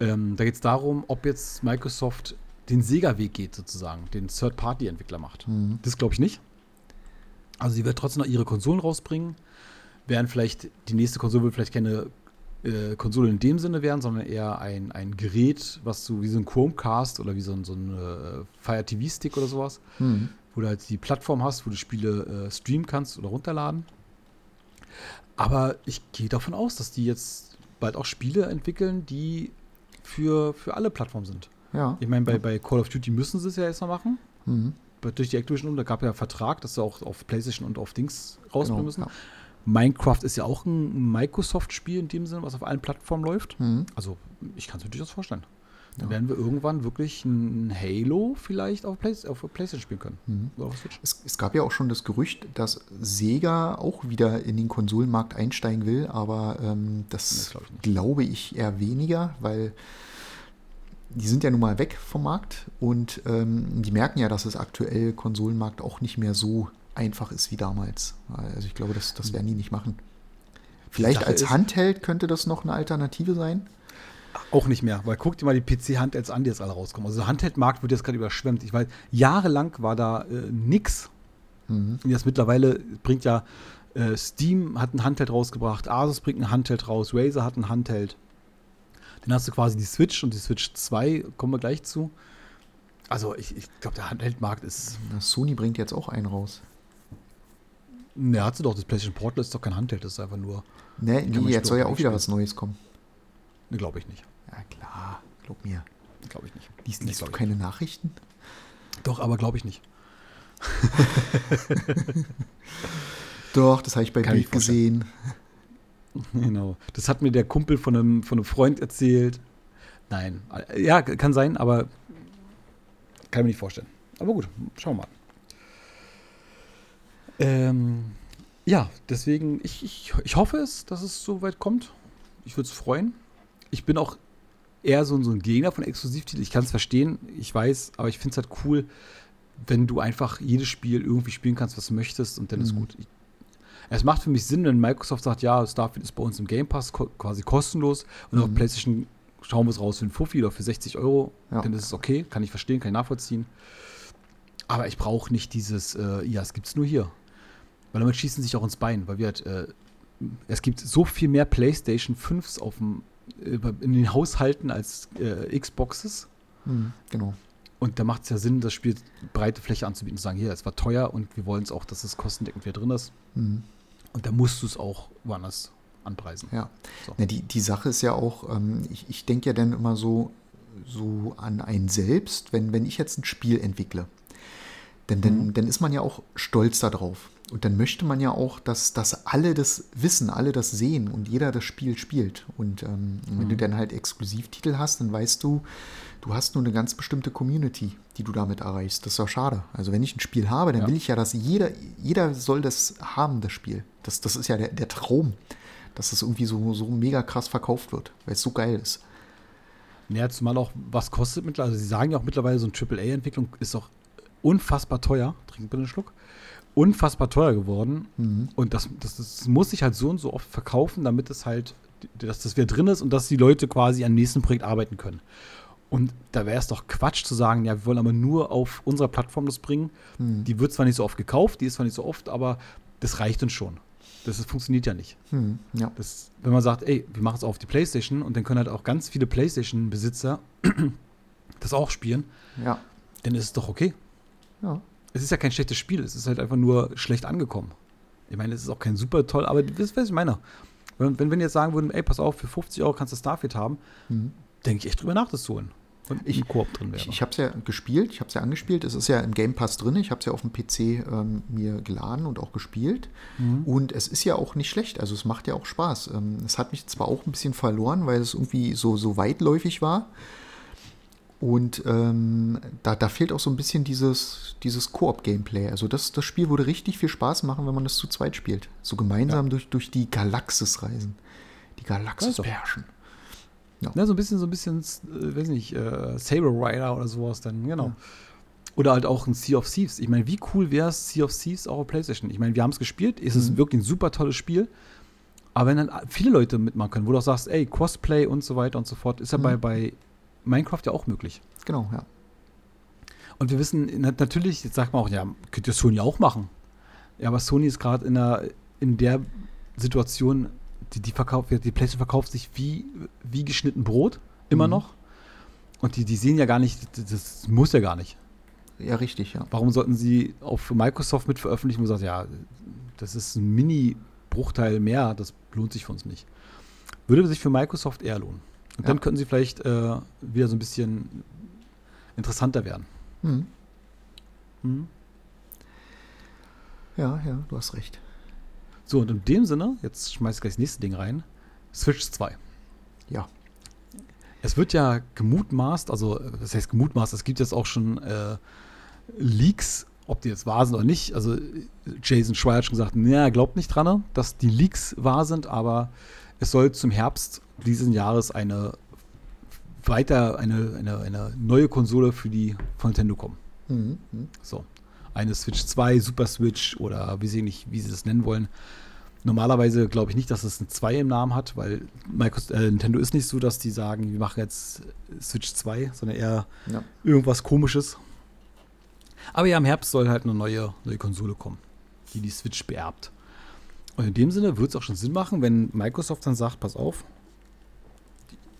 Ähm, da geht es darum, ob jetzt Microsoft den Sega-Weg geht, sozusagen, den Third-Party-Entwickler macht. Mhm. Das glaube ich nicht. Also sie wird trotzdem noch ihre Konsolen rausbringen. Werden vielleicht, die nächste Konsole wird vielleicht keine äh, Konsole in dem Sinne werden, sondern eher ein, ein Gerät, was so wie so ein Chromecast oder wie so ein, so ein äh, Fire TV-Stick oder sowas, Mhm. wo du halt die Plattform hast, wo du Spiele äh, streamen kannst oder runterladen. Aber ich gehe davon aus, dass die jetzt bald auch Spiele entwickeln, die für, für alle Plattformen sind. Ja. Ich meine, bei, bei Call of Duty müssen sie es ja erstmal machen. Mhm. Durch die Activision, da gab ja einen Vertrag, dass sie auch auf PlayStation und auf Dings rausbringen Genau, müssen. ja. Minecraft ist ja auch ein Microsoft-Spiel in dem Sinne, was auf allen Plattformen läuft. Mhm. Also, ich kann es mir durchaus vorstellen. Dann Ja. werden wir irgendwann wirklich ein Halo vielleicht auf, Play auf PlayStation spielen können. Mhm. Es, es gab ja auch schon das Gerücht, dass Sega auch wieder in den Konsolenmarkt einsteigen will, aber ähm, das, Das glaub ich glaube ich eher weniger, weil die sind ja nun mal weg vom Markt und ähm, die merken ja, dass es aktuell Konsolenmarkt auch nicht mehr so einfach ist wie damals. Also ich glaube, das, das werden die nicht machen. Vielleicht als ist- Handheld könnte das noch eine Alternative sein. Auch nicht mehr, weil guck dir mal die PC-Handhelds an, die jetzt alle rauskommen. Also der Handheld-Markt wird jetzt gerade überschwemmt. Ich weiß, jahrelang war da äh, nix. Mhm. Und jetzt mittlerweile bringt ja äh, Steam hat ein Handheld rausgebracht, Asus bringt ein Handheld raus, Razer hat ein Handheld. Dann hast du quasi die Switch und die Switch 2, kommen wir gleich zu. Also ich, ich glaube, der Handheldmarkt ist, Na, Sony bringt jetzt auch einen raus. Ne, hat sie doch, das PlayStation Portal ist doch kein Handheld, das ist einfach nur, Ne, nee, jetzt soll ja auch wieder was Neues kommen. ne, glaube ich nicht. Ja klar, glaub mir. Glaube ich nicht. Liest, Nee, liest du glaub ich keine Nachrichten? Doch, aber glaube ich nicht. Doch, das habe ich bei Kann Bild gesehen. Genau. Das hat mir der Kumpel von einem, von einem Freund erzählt. Nein. Ja, kann sein, aber kann ich mir nicht vorstellen. Aber gut, schauen wir mal. Ähm, ja, deswegen, ich, ich, ich hoffe es, dass es so weit kommt. Ich würde es freuen. Ich bin auch eher so, so ein Gegner von Exklusivtiteln. Ich kann es verstehen, ich weiß, aber ich finde es halt cool, wenn du einfach jedes Spiel irgendwie spielen kannst, was du möchtest und dann ist Mhm. gut. Ich, es macht für mich Sinn, wenn Microsoft sagt, ja, Starfield ist bei uns im Game Pass ko quasi kostenlos und auf Mhm. PlayStation schauen wir es raus für einen Fuffi oder für 60 Euro, Ja. dann ist es okay, kann ich verstehen, kann ich nachvollziehen. Aber ich brauche nicht dieses, äh, ja, es gibt es nur hier. Weil damit schießen sich auch ins Bein, weil wir halt, äh, es gibt so viel mehr PlayStation 5s auf dem, äh, in den Haushalten als äh, Xboxes. Mhm, genau. Und da macht es ja Sinn, das Spiel breite Fläche anzubieten und zu sagen, hier, es war teuer und wir wollen es auch, dass es kostendeckend wieder drin ist. Mhm. Und da musst du es auch woanders anpreisen. Ja. So. Na, die, die Sache ist ja auch, ähm, ich, ich denke ja dann immer so, so an einen selbst, wenn, wenn ich jetzt ein Spiel entwickle. Denn dann, Mhm. dann ist man ja auch stolz darauf. Und dann möchte man ja auch, dass, dass alle das wissen, alle das sehen und jeder das Spiel spielt. Und ähm, wenn du Mhm. dann halt Exklusivtitel hast, dann weißt du, du hast nur eine ganz bestimmte Community, die du damit erreichst. Das ist doch schade. Also wenn ich ein Spiel habe, dann Ja. will ich ja, dass jeder, jeder soll das haben, das Spiel. Das, das ist ja der, der Traum, dass das irgendwie so, so mega krass verkauft wird, weil es so geil ist. Ja, zumal auch, was kostet mittlerweile, also sie sagen ja auch mittlerweile, so eine AAA-Entwicklung ist auch unfassbar teuer. Trink bitte einen Schluck. Unfassbar teuer geworden. Mhm. Und das, das, das muss sich halt so und so oft verkaufen, damit es halt, dass das wieder drin ist und dass die Leute quasi am nächsten Projekt arbeiten können. Und da wäre es doch Quatsch zu sagen, ja, wir wollen aber nur auf unserer Plattform das bringen. Hm. Die wird zwar nicht so oft gekauft, die ist zwar nicht so oft, aber das reicht uns schon. Das ist, funktioniert ja nicht. Hm. Ja. Das, wenn man sagt, ey, wir machen es auf die Playstation und dann können halt auch ganz viele Playstation-Besitzer das auch spielen, Ja. dann ist es doch okay. Ja. Es ist ja kein schlechtes Spiel, es ist halt einfach nur schlecht angekommen. Ich meine, es ist auch kein super toll, aber das ist, was ich meine. Wenn, wenn wir jetzt sagen würden, ey, pass auf, für 50 Euro kannst du Starfield haben, Hm. denke ich echt drüber nach, das zu holen. und Ich- Koop drin wäre. Ich, ich habe es ja gespielt, ich habe es ja angespielt. Es ist ja im Game Pass drin. Ich habe es ja auf dem PC ähm, mir geladen und auch gespielt. Und es ist ja auch nicht schlecht. Also es macht ja auch Spaß. Ähm, es hat mich zwar auch ein bisschen verloren, weil es irgendwie so, so weitläufig war. Und ähm, da, da fehlt auch so ein bisschen dieses, dieses Koop-Gameplay. Also das, das Spiel würde richtig viel Spaß machen, wenn man das zu zweit spielt. So gemeinsam durch, durch die Galaxis reisen. Die Galaxis Also. beherrschen. Ne, so ein bisschen, so ein bisschen, äh, weiß nicht, äh, Saber Rider oder sowas dann, genau. Oder halt auch ein Sea of Thieves. Ich meine, wie cool wäre es, Sea of Thieves auch auf PlayStation? Ich meine, wir haben es gespielt, es ist wirklich ein super tolles Spiel. Aber wenn dann viele Leute mitmachen können, wo du auch sagst, ey, Crossplay und so weiter und so fort, ist ja bei, bei Minecraft ja auch möglich. Genau, ja. Und wir wissen na- natürlich, jetzt sagt man auch, ja, könnte Sony auch machen. Ja, aber Sony ist gerade in der, in der Situation, die, die verkauft, die PlayStation verkauft sich wie, wie geschnitten Brot, immer Mhm. noch. Und die, die sehen ja gar nicht, das, muss ja gar nicht. Ja, richtig, ja. Warum sollten sie auf Microsoft mit veröffentlichen, wo sie sagt, ja, das ist ein Mini-Bruchteil mehr, das lohnt sich für uns nicht. Würde sich für Microsoft eher lohnen. Und Ja. dann könnten sie vielleicht äh, wieder so ein bisschen interessanter werden. Hm. Mhm. Ja, ja, du hast recht. So, und in dem Sinne, jetzt schmeiß ich gleich das nächste Ding rein. Switch 2. Ja. Es wird ja gemutmaßt, also das heißt gemutmaßt, es gibt jetzt auch schon äh, Leaks, ob die jetzt wahr sind oder nicht. Also Jason Schreier hat schon gesagt, naja, er glaubt nicht dran, dass die Leaks wahr sind, aber es soll zum Herbst dieses Jahres eine weiter eine, eine, eine neue Konsole für die von Nintendo kommen. Mhm. mhm. So. Eine Switch 2, Super Switch oder wie sie nicht, wie sie das nennen wollen. Normalerweise glaube ich nicht, dass es ein 2 im Namen hat, weil Microsoft, äh, Nintendo ist nicht so, dass die sagen, wir machen jetzt Switch 2, sondern eher Ja. irgendwas komisches. Aber ja, im Herbst soll halt eine neue, neue Konsole kommen, die die Switch beerbt. Und in dem Sinne würde es auch schon Sinn machen, wenn Microsoft dann sagt, pass auf,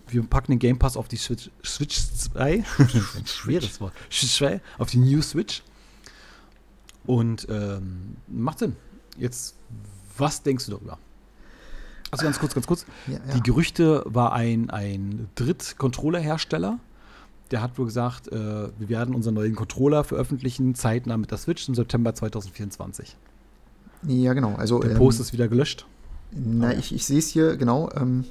wir packen den Game Pass auf die Switch, Switch 2, ein schweres Wort, Switch 2, auf die New Switch. Und ähm, macht Sinn. Jetzt, was denkst du darüber? Also ganz kurz, ganz kurz. Ja, ja. Die Gerüchte war ein, ein Dritt-Controller-Hersteller. Der hat wohl gesagt, äh, wir werden unseren neuen Controller veröffentlichen, zeitnah mit der Switch im September 2024. ja, genau. Also, Der ähm, Post ist wieder gelöscht. Na, ich, ich sehe es hier, genau. Ähm,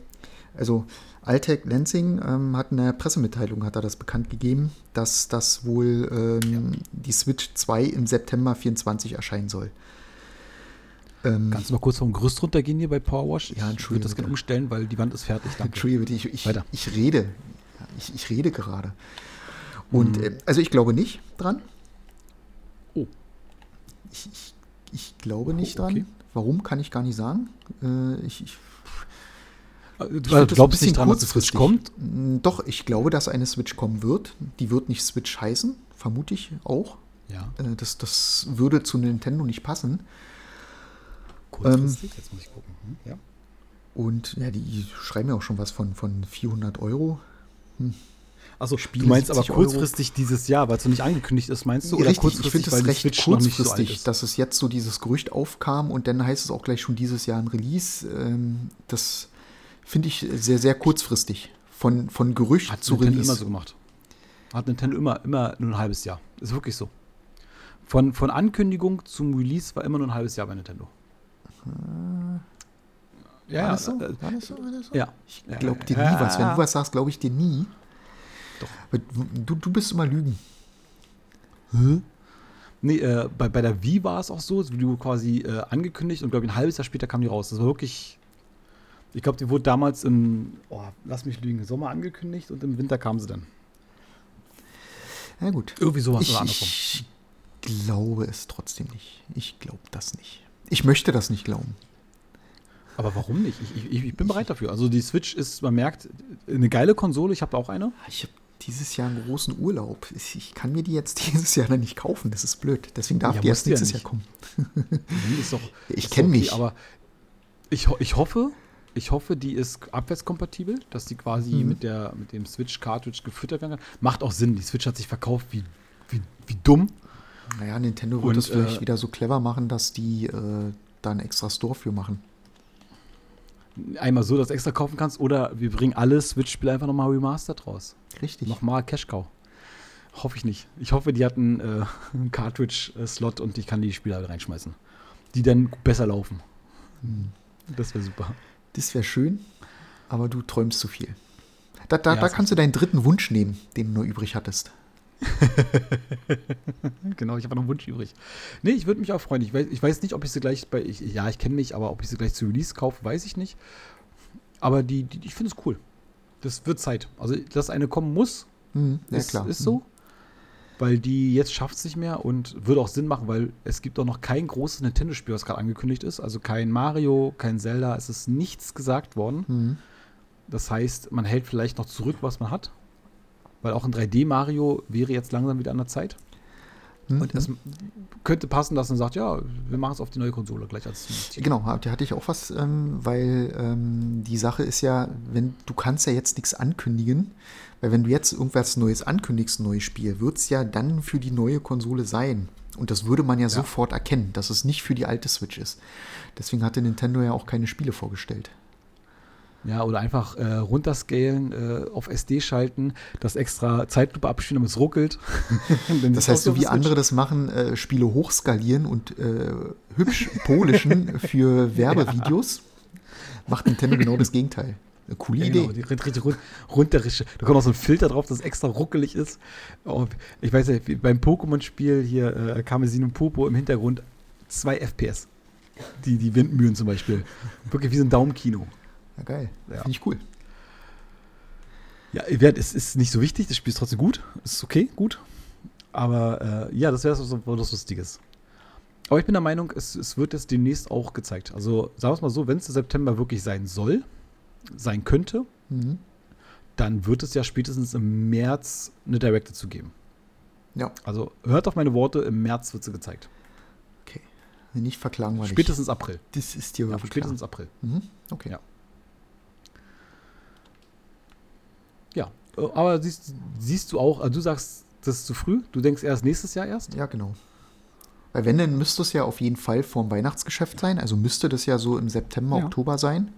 also Altec Lansing ähm, hat in der Pressemitteilung hat er das bekannt gegeben, dass das wohl ähm, die Switch 2 im September 24 erscheinen soll. Ähm, Kannst du mal kurz vom Gerüst runtergehen hier bei Powerwash? Ja, Ich würde das gerne umstellen, weil die Wand ist fertig. Danke. Entschuldige bitte, ich, ich, Weiter. ich rede. Ich, ich rede gerade. Und Mhm. äh, also ich glaube nicht dran. Oh. Ich, ich, ich glaube nicht Oh, okay. dran. Warum, kann ich gar nicht sagen. Äh, ich, ich, Du Ich das glaubst nicht dran, dass die Switch kurzfristig. kommt? Mm, Doch, ich glaube, dass eine Switch kommen wird. Die wird nicht Switch heißen, vermute ich auch. Ja. Äh, Das, das würde zu Nintendo nicht passen. Kurzfristig? Jetzt muss ich gucken. Hm, ja. Und ja, die schreiben ja auch schon was von, von 400 Euro. Also, Spiele du meinst aber 70 Euro. kurzfristig dieses Jahr, weil es noch nicht angekündigt ist, meinst du? Richtig, ich finde die recht Switch so kurzfristig, ist? dass es jetzt so dieses Gerücht aufkam und dann heißt es auch gleich schon dieses Jahr ein Release. Ähm, Das finde ich sehr, sehr kurzfristig. Von, von Gerücht Hat zu Nintendo Release. immer so gemacht. Hat Nintendo immer, immer nur ein halbes Jahr. Ist wirklich so. Von, von Ankündigung zum Release war immer nur ein halbes Jahr bei Nintendo. Ja, War das so? äh, War das so? War das so? ja. Ich glaube dir ja, nie was. Wenn du was sagst, glaube ich dir nie. Doch. Du, du bist immer Lügen. Nee, äh, bei, bei der Wii war es auch so, wie du quasi äh, angekündigt und glaube ich ein halbes Jahr später kam die raus. Das war wirklich. Ich glaube, die wurde damals im, oh, lass mich lügen, Sommer angekündigt und im Winter kam sie dann. Ja, gut. Irgendwie sowas Ich, oder andersrum. ich glaube es trotzdem nicht. Ich glaube das nicht. Ich möchte das nicht glauben. Aber warum nicht? Ich, ich, ich bin bereit dafür. Also die Switch ist, man merkt, eine geile Konsole. Ich habe auch eine. Ich habe dieses Jahr einen großen Urlaub. Ich kann mir die jetzt dieses Jahr dann nicht kaufen. Das ist blöd. Deswegen darf Ja, die erst ja nächstes nicht. Jahr kommen. Die Ist doch, Ich ist kenn okay, mich. Aber ich, ich hoffe, ich hoffe, die ist abwärtskompatibel, dass die quasi Mhm. mit, der, mit dem Switch-Cartridge gefüttert werden kann. Macht auch Sinn. Die Switch hat sich verkauft wie, wie, wie dumm. Naja, Nintendo Und, wird es vielleicht äh, wieder so clever machen, dass die äh, da einen extra Store für machen. Einmal so, dass du extra kaufen kannst, oder wir bringen alle Switch-Spiele einfach nochmal remastered raus. Richtig. Nochmal Cash-Cow. Hoffe ich nicht. Ich hoffe, die hatten äh, einen Cartridge-Slot und ich kann die Spiele halt reinschmeißen. Die dann besser laufen. Hm. Das wäre super. Das wäre schön, aber du träumst zu viel. Da, da, Ja, da kannst du deinen dritten Wunsch nehmen, den du noch übrig hattest. Genau, ich habe noch einen Wunsch übrig. Nee, ich würde mich auch freuen. Ich weiß, ich weiß nicht, ob ich sie gleich bei. Ich, ja, ich kenne mich, aber ob ich sie gleich zu Release kaufe, weiß ich nicht. Aber die, die ich finde es cool. Das wird Zeit. Also, dass eine kommen muss, Hm, ja, ist, klar. ist so. Weil die jetzt schafft es nicht mehr und würde auch Sinn machen, weil es gibt auch noch kein großes Nintendo-Spiel, was gerade angekündigt ist. Also kein Mario, kein Zelda, es ist nichts gesagt worden. Hm. Das heißt, man hält vielleicht noch zurück, was man hat. Weil auch ein 3D-Mario wäre jetzt langsam wieder an der Zeit. Hm, Und es könnte passen, dass man sagt, ja, wir machen es auf die neue Konsole gleich als Titel. Genau, da hatte ich auch was, ähm, weil ähm, die Sache ist ja, wenn du kannst ja jetzt nichts ankündigen, weil wenn du jetzt irgendwas Neues ankündigst, ein neues Spiel, wird es ja dann für die neue Konsole sein. Und das würde man ja, sofort erkennen, dass es nicht für die alte Switch ist. Deswegen hatte Nintendo ja auch keine Spiele vorgestellt. Ja, oder einfach äh, runterscalen, äh, auf SD schalten, das extra Zeitlupe abspielen, damit es ruckelt. Das heißt, so wie andere das machen, äh, Spiele hochskalieren und äh, hübsch polischen für Werbevideos, macht Nintendo genau das Gegenteil. Eine coole Ja, Idee. genau, die richtig richtig run runterrische. Da kommt auch so ein Filter drauf, das extra ruckelig ist. Oh, ich weiß ja, beim Pokémon-Spiel hier, äh, Kamezin und Popo im Hintergrund, zwei FPS. Die, die Windmühlen zum Beispiel. Wirklich wie so ein Daumenkino. Ja, geil. Ja. Finde ich cool. Ja, es ist nicht so wichtig, das Spiel ist trotzdem gut. Es ist okay, gut. Aber äh, ja, das wäre so was Lustiges. Aber ich bin der Meinung, es, es wird jetzt demnächst auch gezeigt. Also sagen wir es mal so, wenn es September wirklich sein soll, sein könnte, Mhm. dann wird es ja spätestens im März eine Direct dazu geben. Ja, Also hört auf meine Worte, im März wird sie gezeigt. okay. Nicht verklagen wir nicht. Spätestens April. Das ist dir Ja, spätestens April. Mhm. Okay. Ja. Ja, äh, aber siehst, siehst du auch, also du sagst, das ist zu früh, du denkst erst nächstes Jahr erst? Ja, genau. Weil wenn, dann müsste es ja auf jeden Fall vorm Weihnachtsgeschäft sein. Also müsste das ja so im September, Ja. Oktober sein.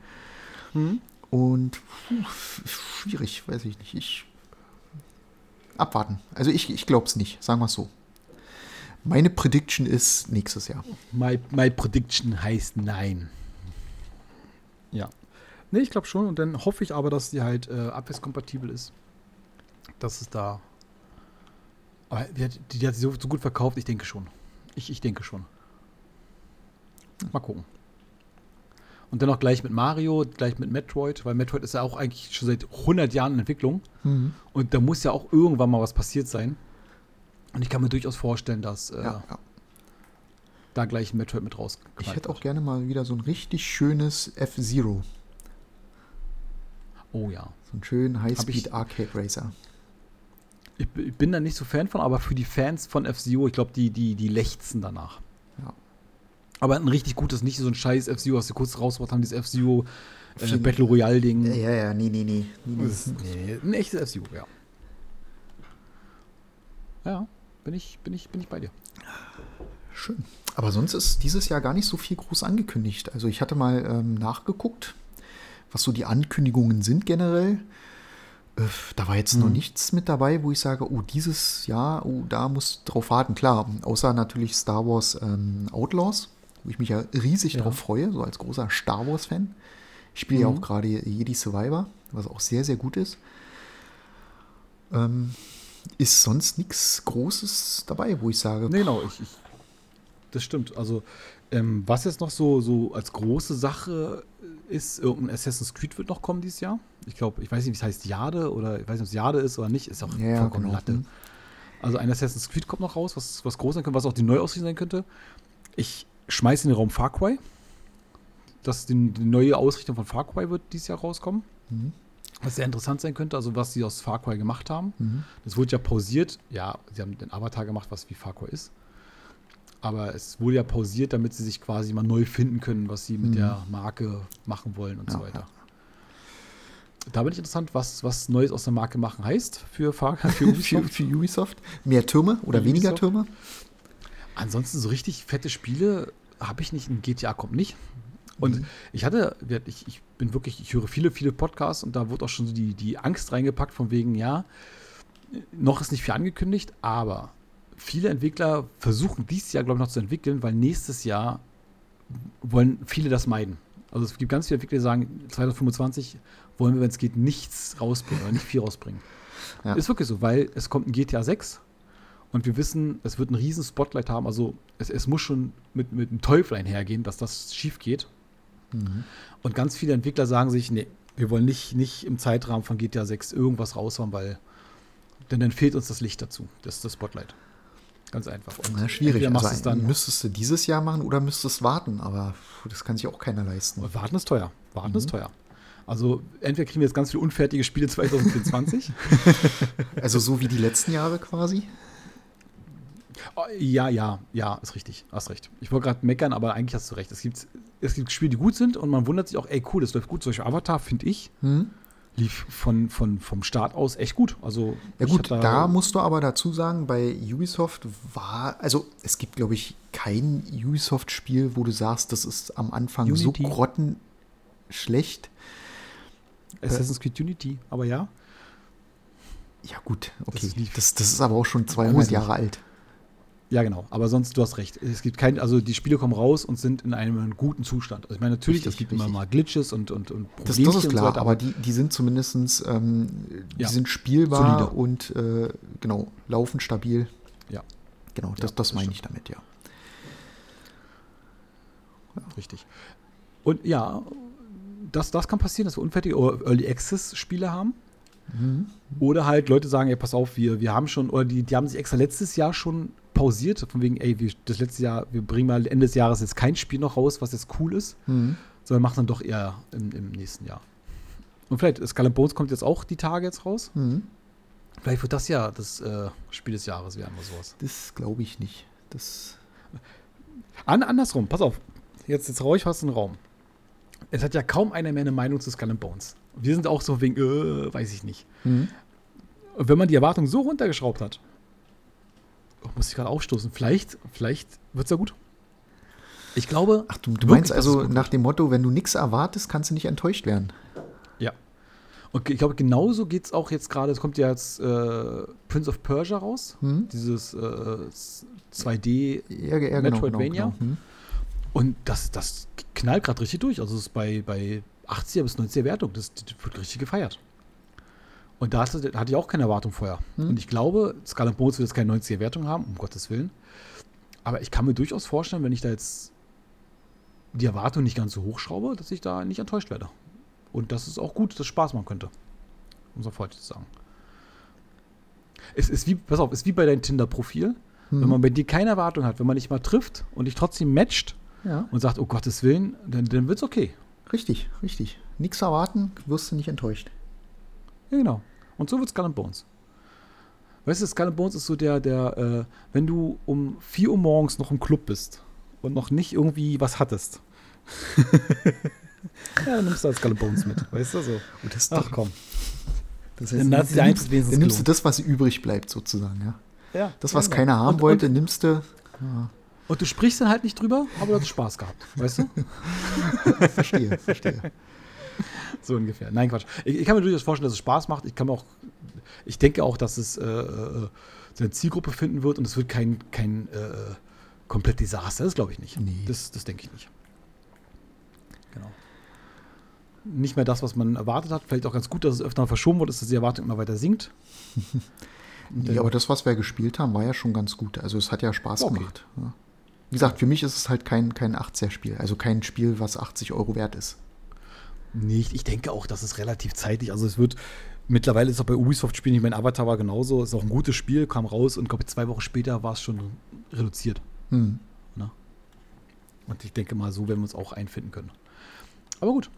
Mhm. Und puh, f- schwierig, weiß ich nicht. Ich abwarten. Also ich, ich glaube es nicht, sagen wir es so. Meine Prediction ist nächstes Jahr. My, my prediction heißt nein. Ja. Nee, ich glaube schon. Und dann hoffe ich aber, dass die halt äh, abwärtskompatibel ist. Dass es da. Aber die, hat- die, die hat sich so, so gut verkauft, ich denke schon. Ich, ich denke schon. Mal gucken. Und dann auch gleich mit Mario, gleich mit Metroid, weil Metroid ist ja auch eigentlich schon seit 100 Jahren in Entwicklung. Und da muss ja auch irgendwann mal was passiert sein. Und ich kann mir durchaus vorstellen, dass äh, Ja, ja. da gleich ein Metroid mit raus. Ich hätte auch gerne mal wieder so ein richtig schönes F-Zero. Oh ja. So einen schönen Hab ich- High-Speed Arcade Racer. Ich, ich bin da nicht so Fan von, aber für die Fans von F-Zero, ich glaube, die, die, die lechzen danach. Ja. Aber ein richtig gutes, nicht so ein scheiß F-Zero, was sie kurz rausgebracht haben, dieses F-Zero äh, Battle Royale-Ding. Ja, ja, ja, nee, nee, nee. nee, nee, ein echtes F-Zero, ja. Ja, bin ich, bin ich, bin ich bei dir. Schön. Aber sonst ist dieses Jahr gar nicht so viel groß angekündigt. Also ich hatte mal ähm, nachgeguckt, was so die Ankündigungen sind generell. Äh, da war jetzt noch Mhm. nichts mit dabei, wo ich sage, oh, dieses Jahr, oh, da muss drauf warten. Klar, außer natürlich Star Wars ähm, Outlaws, wo ich mich ja riesig Ja. drauf freue, so als großer Star Wars-Fan. Ich spiele ja Mhm. auch gerade Jedi Survivor, was auch sehr, sehr gut ist. Ähm, ist sonst nichts Großes dabei, wo ich sage, Nee, genau, ich, ich, das stimmt. Also, ähm, was jetzt noch so, so als große Sache ist, irgendein Assassin's Creed wird noch kommen dieses Jahr. Ich glaube, ich weiß nicht, wie es heißt, Jade oder ich weiß nicht, ob es Jade ist oder nicht, ist auch Ja, vollkommen genau. Latte. Also ein Assassin's Creed kommt noch raus, was, was groß sein könnte, was auch die Neuausrichtung sein könnte. Ich schmeiße in den Raum Far Cry. Dass die, die neue Ausrichtung von Far Cry wird dieses Jahr rauskommen. Mhm. Was sehr interessant sein könnte, also was sie aus Far Cry gemacht haben. Mhm. Das wurde ja pausiert. Ja, sie haben den Avatar gemacht, was wie Far Cry ist. Aber es wurde ja pausiert, damit sie sich quasi mal neu finden können, was sie mit Mhm. der Marke machen wollen und so Ja, weiter. Da bin ich interessant, was, was Neues aus der Marke machen heißt für Far für Ubisoft. für Ubisoft. Mehr Türme oder weniger Ubisoft? Türme? Ansonsten so richtig fette Spiele habe ich nicht. Ein GTA kommt nicht. Und ich hatte, ich, ich bin wirklich, ich höre viele, viele Podcasts und da wurde auch schon so die, die Angst reingepackt von wegen, ja, noch ist nicht viel angekündigt, aber viele Entwickler versuchen dieses Jahr, glaube ich, noch zu entwickeln, weil nächstes Jahr wollen viele das meiden. Also es gibt ganz viele Entwickler, die sagen, 2025 wollen wir, wenn es geht, nichts rausbringen oder nicht viel rausbringen. Ja. Ist wirklich so, weil es kommt ein GTA 6 und wir wissen, es wird einen riesen Spotlight haben. Also es, es muss schon mit, mit einem Teufel einhergehen, dass das schief geht. Mhm. Und ganz viele Entwickler sagen sich, nee, wir wollen nicht, nicht im Zeitrahmen von GTA 6 irgendwas raushauen, weil denn dann fehlt uns das Licht dazu, das ist das Spotlight. Ganz einfach. Und Na, schwierig. Machst also, dann müsstest du dieses Jahr machen oder müsstest warten, aber das kann sich auch keiner leisten. Warten ist teuer. Warten mhm. ist teuer. Also entweder kriegen wir jetzt ganz viele unfertige Spiele 2024. also so wie die letzten Jahre quasi? Oh, ja, ja, ja, ist richtig. Hast recht. Ich wollte gerade meckern, aber eigentlich hast du recht. Es gibt, es gibt Spiele, die gut sind und man wundert sich auch, ey, cool, das läuft gut. Solche Avatar, finde ich. Mhm lief von, von, vom Start aus echt gut. Also ja gut, da, da, musst du aber dazu sagen, bei Ubisoft war, also es gibt, glaube ich, kein Ubisoft-Spiel, wo du sagst, das ist am Anfang Unity. so grottenschlecht. Assassin's Creed Unity, aber ja. Ja gut, okay. Das, das, das ist aber auch schon 200 Jahre alt. Ja, genau. Aber sonst, du hast recht. Es gibt kein, also die Spiele kommen raus und sind in einem guten Zustand. Also ich meine, natürlich, es gibt immer mal Glitches und, und, und Probleme. Das, das ist klar, so aber die, die sind zumindest, ähm, die ja. sind spielbar Solide. und äh, genau, laufen stabil. Ja. Genau, das, ja, das meine ich damit, ja. ja. Richtig. Und ja, das, das kann passieren, dass wir unfertige Early Access Spiele haben. Mhm. Oder halt Leute sagen, ey, pass auf, wir, wir haben schon, oder die, die haben sich extra letztes Jahr schon pausiert, von wegen, ey, wir, das letzte Jahr, wir bringen mal Ende des Jahres jetzt kein Spiel noch raus, was jetzt cool ist, mhm. sondern machen dann doch eher im, im, nächsten Jahr. Und vielleicht, Skull Bones kommt jetzt auch die Tage jetzt raus. Mhm. Vielleicht wird das ja das äh, Spiel des Jahres werden oder sowas. Das glaube ich nicht. Das. An, andersrum, pass auf. Jetzt, jetzt raue ich fast den Raum. Es hat ja kaum einer mehr eine Meinung zu Skull Bones. Wir sind auch so wegen, äh, weiß ich nicht. Mhm. Wenn man die Erwartung so runtergeschraubt hat, oh, muss ich gerade aufstoßen, vielleicht, vielleicht wird es ja gut. Ich glaube. Ach, du, du meinst also nach dem Motto, wenn du nichts erwartest, kannst du nicht enttäuscht werden. Ja. Und ich glaube, genauso geht es auch jetzt gerade. Es kommt ja jetzt äh, Prince of Persia raus. Hm? Dieses äh, 2D ja, ja, genau, Metroidvania. Genau, genau. Hm. Und das, das knallt gerade richtig durch. Also es ist bei, bei 80er bis 90er Wertung. Das, das wird richtig gefeiert. Und da hatte, hatte ich auch keine Erwartung vorher. Hm. Und ich glaube, Skull Bones wird jetzt keine 90er Wertung haben, um Gottes Willen. Aber ich kann mir durchaus vorstellen, wenn ich da jetzt die Erwartung nicht ganz so hochschraube, dass ich da nicht enttäuscht werde. Und das ist auch gut, dass es Spaß machen könnte. Um es auf heute zu sagen. Es ist wie, pass auf, es ist wie bei deinem Tinder-Profil. Hm. Wenn man bei dir keine Erwartung hat, wenn man dich mal trifft und dich trotzdem matcht ja. und sagt, oh Gottes Willen, dann, dann wird es okay. Richtig, richtig. Nichts erwarten, wirst du nicht enttäuscht. Ja, genau. Und so wird Skull and Bones. Weißt du, Skull and Bones ist so der, der, äh, wenn du um 4 Uhr morgens noch im Club bist und noch nicht irgendwie was hattest. ja, dann nimmst du halt Skull and Bones mit, weißt du so. Und das Ach komm. Das heißt, dann, dann, nimmst, dann nimmst du das, was übrig bleibt, sozusagen, ja. Ja. Das, was genau. keiner haben und, wollte, und, nimmst du. Ja. Und du sprichst dann halt nicht drüber, aber du hast Spaß gehabt, weißt du? verstehe, verstehe. so ungefähr. Nein, Quatsch. Ich, ich, kann mir durchaus vorstellen, dass es Spaß macht. Ich kann mir auch, ich denke auch, dass es äh, äh, seine Zielgruppe finden wird und es wird kein, kein äh, komplett Desaster. Das glaube ich nicht. Nee. Das, das denke ich nicht. Genau. Nicht mehr das, was man erwartet hat. Vielleicht auch ganz gut, dass es öfter verschoben wurde, dass die Erwartung immer weiter sinkt. ja, aber das, was wir gespielt haben, war ja schon ganz gut. Also es hat ja Spaß okay. gemacht. Ja. Wie gesagt, für mich ist es halt kein, kein 80er-Spiel. Also kein Spiel, was 80 Euro wert ist nicht. Ich denke auch, dass es relativ zeitig, also es wird, mittlerweile ist auch bei Ubisoft-Spielen, ich mein Avatar war genauso, ist auch ein gutes Spiel, kam raus und glaube zwei Wochen später war es schon reduziert. Hm. Na? Und ich denke mal, so werden wir uns auch einfinden können. Aber gut.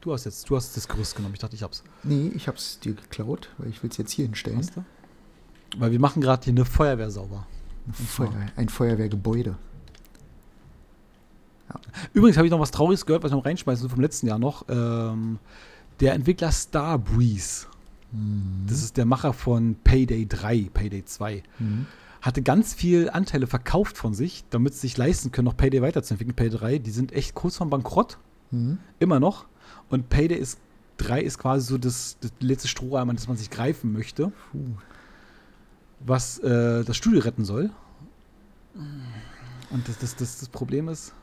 Du hast jetzt, du hast das Gerüst genommen. Ich dachte, ich hab's. Nee, ich hab's dir geklaut, weil ich will es jetzt hier hinstellen. Weil wir machen gerade hier eine Feuerwehr sauber. Ein, Feuer, ein Feuerwehrgebäude. Ja. Übrigens habe ich noch was Trauriges gehört, was ich noch reinschmeißen vom letzten Jahr noch. Ähm, der Entwickler Starbreeze, mhm. das ist der Macher von Payday 3, Payday 2, mhm. hatte ganz viel Anteile verkauft von sich, damit sie sich leisten können, noch Payday weiterzuentwickeln. Payday 3, die sind echt kurz vorm Bankrott. Mhm. Immer noch. Und Payday ist 3 ist quasi so das, das letzte Strohhalm, an das man sich greifen möchte, Puh. was äh, das Studio retten soll. Und das, das, das, das Problem ist,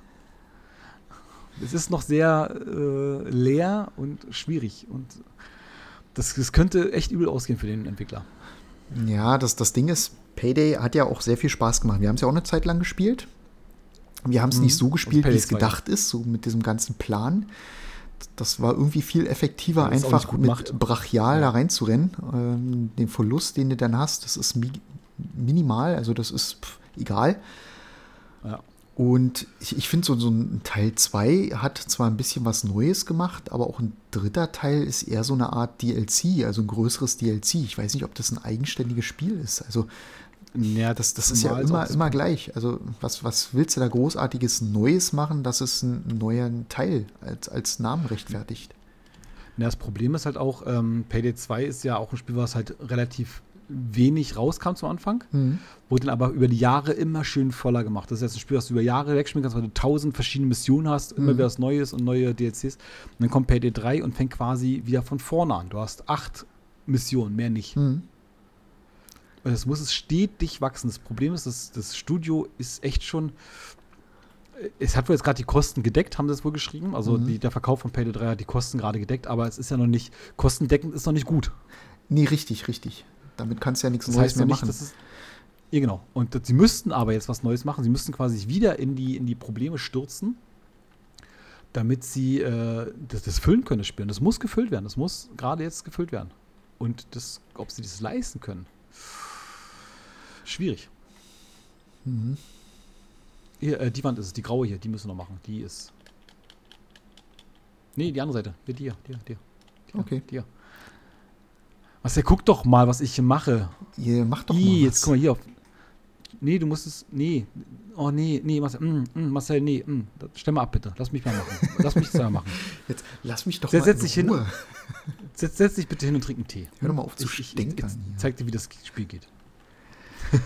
es ist noch sehr äh, leer und schwierig. Und das, das könnte echt übel ausgehen für den Entwickler. Ja, das, das Ding ist, Payday hat ja auch sehr viel Spaß gemacht. Wir haben es ja auch eine Zeit lang gespielt. Wir haben es Mhm. nicht so Also gespielt, wie es 2. gedacht ist, so mit diesem ganzen Plan. Das war irgendwie viel effektiver, das einfach mit gemacht. brachial Ja. da reinzurennen. Ähm, den Verlust, den du dann hast, das ist mi minimal, also das ist pff, egal. Ja. Und ich, ich finde, so, so ein Teil 2 hat zwar ein bisschen was Neues gemacht, aber auch ein dritter Teil ist eher so eine Art DLC, also ein größeres DLC. Ich weiß nicht, ob das ein eigenständiges Spiel ist. Also Ja, das, das ist ja immer, immer gleich. Also was, was willst du da großartiges Neues machen, dass es einen neuen Teil als, als Namen rechtfertigt? Ja, das Problem ist halt auch, ähm, Payday 2 ist ja auch ein Spiel, was halt relativ wenig rauskam zum Anfang, Mhm. wurde dann aber über die Jahre immer schön voller gemacht. Das ist jetzt ein Spiel, was du über Jahre wegspielen kannst, weil du tausend verschiedene Missionen hast, immer Mhm. wieder was Neues und neue DLCs. Und dann kommt Payday 3 und fängt quasi wieder von vorne an. Du hast acht Missionen, mehr nicht. Mhm. Und es muss es stetig wachsen. Das Problem ist, das, das Studio ist echt schon. Es hat wohl jetzt gerade die Kosten gedeckt, haben sie es wohl geschrieben. Also Mhm. die, der Verkauf von Payday 3 hat die Kosten gerade gedeckt, aber es ist ja noch nicht, kostendeckend ist noch nicht gut. Nee, richtig, richtig. Damit kannst du ja nichts Das Neues heißt mehr nicht, machen. es. Ja, genau. Und das- sie müssten aber jetzt was Neues machen. Sie müssten quasi sich wieder in die, in die Probleme stürzen, damit sie äh, das, das füllen können, das Spiel. Und das muss gefüllt werden. Das muss gerade jetzt gefüllt werden. Und das, ob sie das leisten können, schwierig. Mhm. Hier, äh, die Wand ist es, die graue hier, die müssen wir noch machen. Die ist. Nee, die andere Seite. Hier, die hier, die, hier, die. hier, Okay. Die hier. Was, der guck doch mal, was ich hier mache. Ihr macht doch Ih, mal jetzt was. guck mal hier auf. Nee, du musst es. Nee. Oh, nee, nee, Marcel, mm, mm, Marcel, nee, mm, stell mal ab, bitte. Lass mich mal machen. Lass mich das mal machen. Jetzt lass mich doch Setz- mal setz in dich hin. Ruhe. Setz, setz dich bitte hin und trink einen Tee. Hör doch mal auf zu Ich- ich- stänkern jetzt hier. Zeig dir, wie das Spiel geht.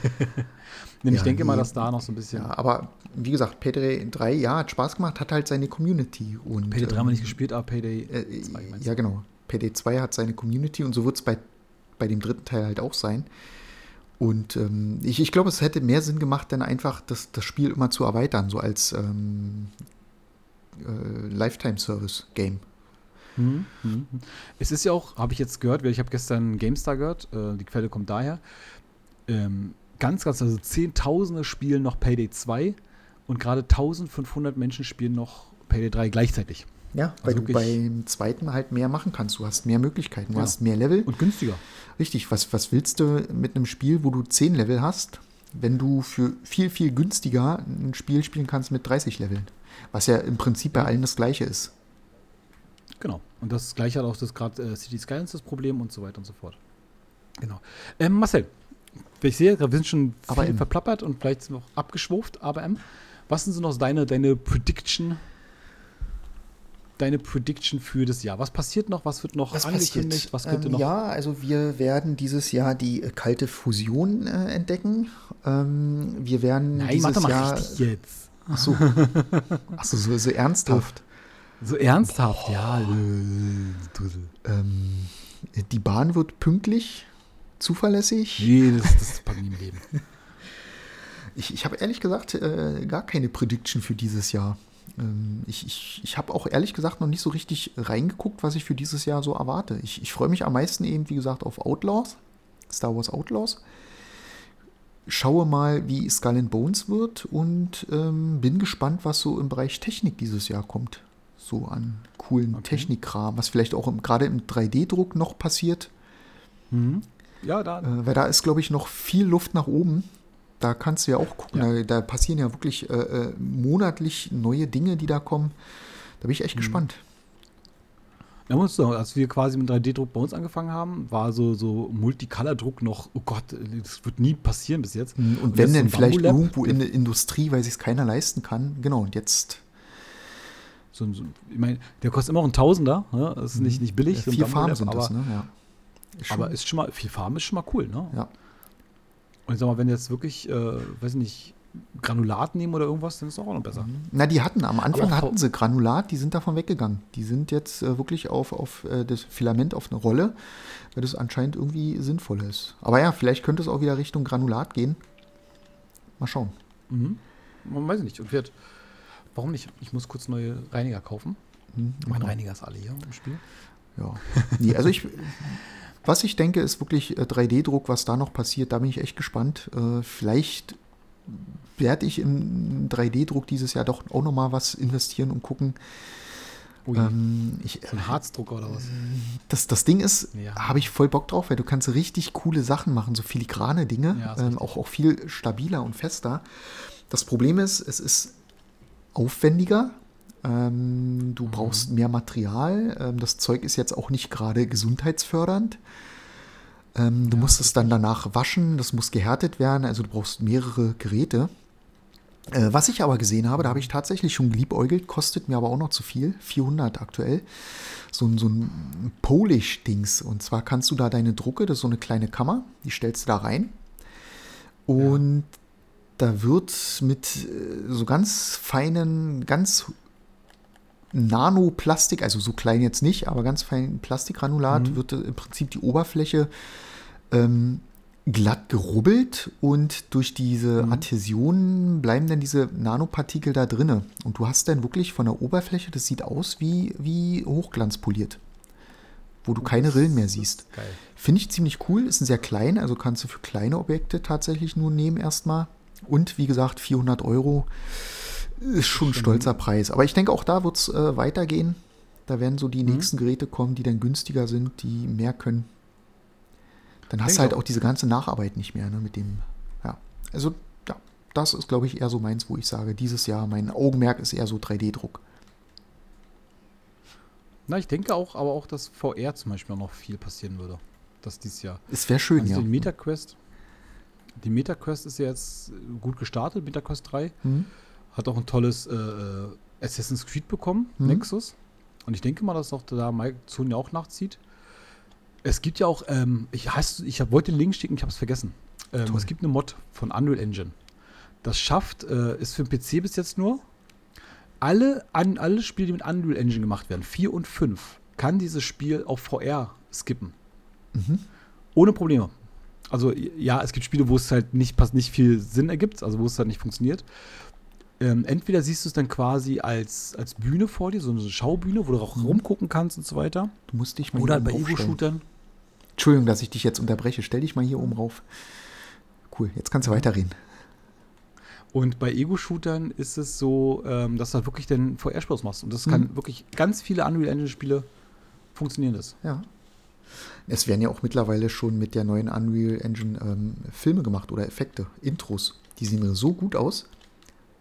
Denn ich Ja, denke mal, nee. dass da noch so ein bisschen. Ja, aber wie gesagt, Payday 3, ja, hat Spaß gemacht, hat halt seine Community. Und, Payday 3 haben wir ähm, nicht gespielt, aber Payday Äh, 2 meinst ja, genau. PD 2 hat seine Community und so wird es bei, bei dem dritten Teil halt auch sein. Und ähm, ich, ich glaube, es hätte mehr Sinn gemacht, dann einfach das, das Spiel immer zu erweitern, so als ähm, äh, Lifetime-Service-Game. Mhm, mhm. Es ist ja auch, habe ich jetzt gehört, ich habe gestern GameStar gehört, äh, die Quelle kommt daher. Ähm, ganz, ganz, also Zehntausende spielen noch Payday 2 und gerade 1500 Menschen spielen noch Payday 3 gleichzeitig. Ja, weil Also du wirklich- beim zweiten halt mehr machen kannst. Du hast mehr Möglichkeiten, du Ja. hast mehr Level. Und günstiger. Richtig, was, was willst du mit einem Spiel, wo du 10 Level hast, wenn du für viel, viel günstiger ein Spiel spielen kannst mit 30 Leveln? Was ja im Prinzip bei allen das gleiche ist. Genau. Und das gleiche hat auch das gerade äh, City Skylines das Problem und so weiter und so fort. Genau. Ähm, Marcel, ich sehe, wir sind schon Aber viel verplappert und vielleicht noch abgeschwurft, aber M, was sind so noch deine, deine Prediction? Deine Prediction für das Jahr. Was passiert noch? Was wird noch angekündigt? Was könnte ähm, noch? Ja, also wir werden dieses Jahr die kalte Fusion äh, entdecken. Ähm, wir werden Nein, dieses doch mal Jahr. richtig jetzt. Ach so. Ach so, so, so ernsthaft. So ernsthaft, ja. äh, Dussel. Ähm, die Bahn wird pünktlich, zuverlässig. Nee, das, das ich nie im Leben. Ich, ich habe ehrlich gesagt äh, gar keine Prediction für dieses Jahr. Ähm, ich ich, ich habe auch ehrlich gesagt noch nicht so richtig reingeguckt, was ich für dieses Jahr so erwarte. Ich, ich freue mich am meisten eben, wie gesagt, auf Outlaws, Star Wars Outlaws. Schaue mal, wie Skull and Bones wird und ähm, bin gespannt, was so im Bereich Technik dieses Jahr kommt. So an coolen Okay. Technikkram, was vielleicht auch im, gerade im 3D-Druck noch passiert. Mhm. Ja, da. Äh, weil da ist, glaube ich, noch viel Luft nach oben. Da kannst du ja auch gucken. Ja. Da, da passieren ja wirklich äh, äh, monatlich neue Dinge, die da kommen. Da bin ich Mhm. echt gespannt. Da muss sagen, als wir quasi mit 3D-Druck bei uns angefangen haben, war so, so Multicolor-Druck noch, oh Gott, das wird nie passieren bis jetzt. Und, Und wenn so denn ein vielleicht irgendwo in der Industrie, weil sich es keiner leisten kann. Genau, und jetzt So, so, ich meine, der kostet immer noch ein Tausender, ne? das ist nicht, nicht billig. so ein vier Farben sind aber, das, ne? Ja. Aber ist schon mal, vier Farben ist schon mal cool, ne? ja. Und ich sag mal, wenn jetzt wirklich, äh, weiß ich nicht, Granulat nehmen oder irgendwas, dann ist es auch noch besser. Na, die hatten am Anfang hatten sie Granulat, die sind davon weggegangen. Die sind jetzt äh, wirklich auf, auf äh, das Filament auf eine Rolle, weil das anscheinend irgendwie sinnvoll ist. Aber ja, vielleicht könnte es auch wieder Richtung Granulat gehen. Mal schauen. Mhm. Man weiß nicht. Und wird, warum nicht? Ich muss kurz neue Reiniger kaufen. Mein Reiniger ist alle hier im Spiel. Ja. Nee, also ich, was ich denke, ist wirklich äh, 3D-Druck, was da noch passiert, da bin ich echt gespannt. Äh, vielleicht werde ich im 3D-Druck dieses Jahr doch auch nochmal was investieren und gucken. Ui, Ähm, ich, so ein Harzdrucker oder was? das, das Ding ist, Ja. habe ich voll Bock drauf, weil du kannst richtig coole Sachen machen, so filigrane Dinge, Ja, ähm, auch, auch viel stabiler und fester. Das Problem ist, es ist aufwendiger. Ähm, Mhm. du brauchst mehr Material. Ähm, das Zeug ist jetzt auch nicht gerade gesundheitsfördernd. Ähm, du musst es dann danach waschen, das muss gehärtet werden, also du brauchst mehrere Geräte. Äh, was ich aber gesehen habe, da habe ich tatsächlich schon geliebäugelt, kostet mir aber auch noch zu viel, 400 aktuell. So ein, so ein Polish-Dings. Und zwar kannst du da deine Drucke, das ist so eine kleine Kammer, die stellst du da rein. Und da wird mit äh, so ganz feinen, ganz Nanoplastik, also so klein jetzt nicht, aber ganz fein Plastikgranulat, wird äh, im Prinzip die Oberfläche ähm, glatt gerubbelt und durch diese Adhäsionen bleiben dann diese Nanopartikel da drinne. Und du hast dann wirklich von der Oberfläche, das sieht aus wie, wie hochglanzpoliert, wo du keine Rillen mehr siehst. Finde ich ziemlich cool, ist ein sehr klein, also kannst du für kleine Objekte tatsächlich nur nehmen erstmal. Und wie gesagt, 400 Euro ist schon ein stolzer Preis. Aber ich denke, auch da wird es äh, weitergehen. Da werden so die nächsten Geräte kommen, die dann günstiger sind, die mehr können. Dann hast du halt auch. auch diese ganze Nacharbeit nicht mehr ne, mit dem. Ja, also ja, das ist, glaube ich, eher so meins, wo ich sage, dieses Jahr mein Augenmerk ist eher so 3D-Druck. Na, ich denke auch, aber auch, dass VR zum Beispiel auch noch viel passieren würde. Das dieses Jahr. Es wäre schön, Also ja. die MetaQuest. Die MetaQuest ist ja jetzt gut gestartet, MetaQuest 3. Mhm. Hat auch ein tolles äh, äh, Assassin's Creed bekommen, Mhm. Nexus. Und ich denke mal, dass auch da Mike Sony auch nachzieht. Es gibt ja auch, ähm, ich, hast, ich wollte den Link schicken, ich habe es vergessen. Ähm, es gibt eine Mod von Unreal Engine. Das schafft, äh, ist für den PC bis jetzt nur, alle, an, alle Spiele, die mit Unreal Engine gemacht werden, 4 und 5, kann dieses Spiel auf VR skippen. Mhm. Ohne Probleme. Also ja, es gibt Spiele, wo es halt nicht, passt, nicht viel Sinn ergibt, also wo es halt nicht funktioniert. Ähm, entweder siehst du es dann quasi als, als Bühne vor dir, so eine Schaubühne, wo du auch rumgucken kannst und so weiter. Du musst dich mal Oder hier bei. Ego-Shootern. Entschuldigung, dass ich dich jetzt unterbreche. Stell dich mal hier oben rauf. Cool, jetzt kannst du weiterreden. Und bei Ego-Shootern ist es so, ähm, dass du halt wirklich den VR-Spaß machst. Und das Mhm. kann wirklich ganz viele Unreal Engine-Spiele funktionieren das. Ja. Es werden ja auch mittlerweile schon mit der neuen Unreal Engine ähm, Filme gemacht oder Effekte, Intros. Die sehen so gut aus,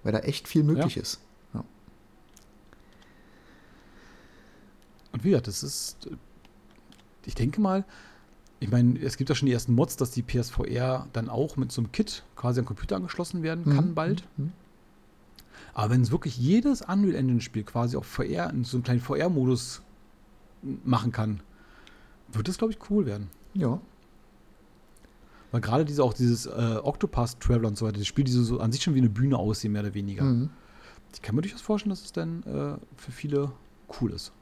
weil da echt viel möglich Ja. ist. Ja. Und wie gesagt, das ist, äh, ich denke mal, ich meine, es gibt ja schon die ersten Mods, dass die PSVR dann auch mit so einem Kit quasi am Computer angeschlossen werden kann Mhm. bald. Mhm. Aber wenn es wirklich jedes Unreal Engine Spiel quasi auf VR, in so einem kleinen VR-Modus machen kann, wird das, glaube ich, cool werden. Ja. Weil gerade diese, auch dieses äh, Octopath Traveler und so weiter, das Spiel, die so, an sich schon wie eine Bühne aussehen, mehr oder weniger. Mhm. Ich kann mir durchaus vorstellen, dass es dann äh, für viele cool ist.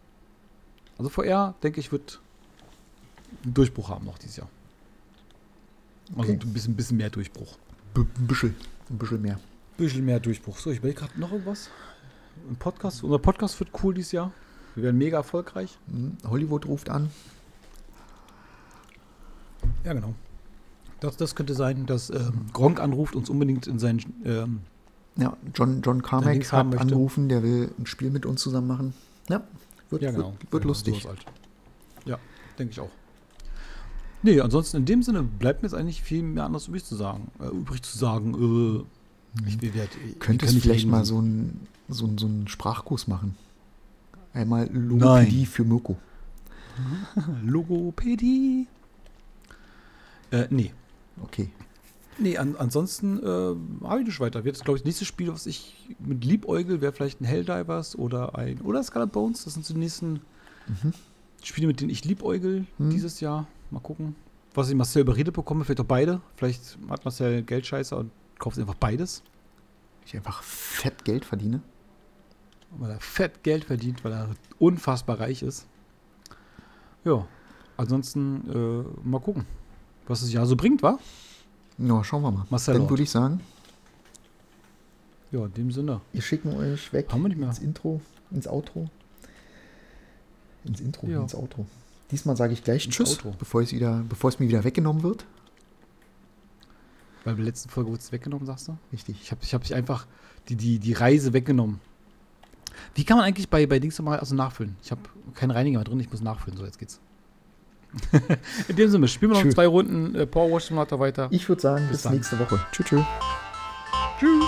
Also VR, denke ich, wird einen Durchbruch haben noch dieses Jahr. Also Okay. ein bisschen, bisschen mehr Durchbruch. B ein bisschen, ein bisschen mehr. Ein bisschen mehr Durchbruch. So, ich überlege gerade noch irgendwas. Ein Podcast. Unser Podcast wird cool dieses Jahr. Wir werden mega erfolgreich. Mhm. Hollywood ruft an. Ja, genau. Das, das könnte sein, dass ähm, Gronk anruft, uns unbedingt in seinen ähm, Ja, John, John Carmack hat möchte. angerufen, der will ein Spiel mit uns zusammen machen. Ja, wird, Ja, genau. wird, wird Genau, lustig. sowas halt. Ja, denke ich auch. Nee, ansonsten in dem Sinne bleibt mir jetzt eigentlich viel mehr anderes übrig zu sagen. Äh, übrig zu sagen, äh, ich wert, ich Könntest kann du nicht vielleicht reden. mal so einen so so einen Sprachkurs machen? Einmal Nein. Logopädie für Mirko. Logopädie? Äh, nee. Okay. Nee, an, ansonsten äh, habe ich nicht weiter. Wird, glaube ich, das nächste Spiel, was ich mit Liebäugel, wäre vielleicht ein Helldivers oder ein. Oder Scarlet Bones. Das sind so die nächsten Mhm. Spiele, mit denen ich liebäugel Mhm. dieses Jahr. Mal gucken. was ich Marcel überredet bekomme, vielleicht auch beide. Vielleicht hat Marcel Geldscheiße und kauft einfach beides. Ich einfach fett Geld verdiene. Weil er fett Geld verdient, weil er unfassbar reich ist. Ja, ansonsten äh, mal gucken, was das Jahr so bringt, wa? Ja, schauen wir mal. Marcel Dann würde ich sagen, Ja, in dem Sinne. wir schicken euch weg Haben wir nicht mehr. ins Intro, ins Outro. Ins Intro, Ja. ins Outro. Diesmal sage ich gleich Ins Tschüss, Outro. bevor, es wieder, bevor es mir wieder weggenommen wird. Weil bei der letzten Folge wurde es weggenommen, sagst du? Richtig. Ich habe ich hab einfach die, die, die Reise weggenommen. Wie kann man eigentlich bei, bei Dings nochmal also nachfüllen? Ich habe keinen Reiniger mehr drin, ich muss nachfüllen. So, jetzt geht's. In dem Sinne, spielen wir noch Tschüss. zwei Runden äh, Power Wash Simulator weiter. Ich würde sagen, bis, bis nächste Woche. Tschüss. Tschüss. Tschüss.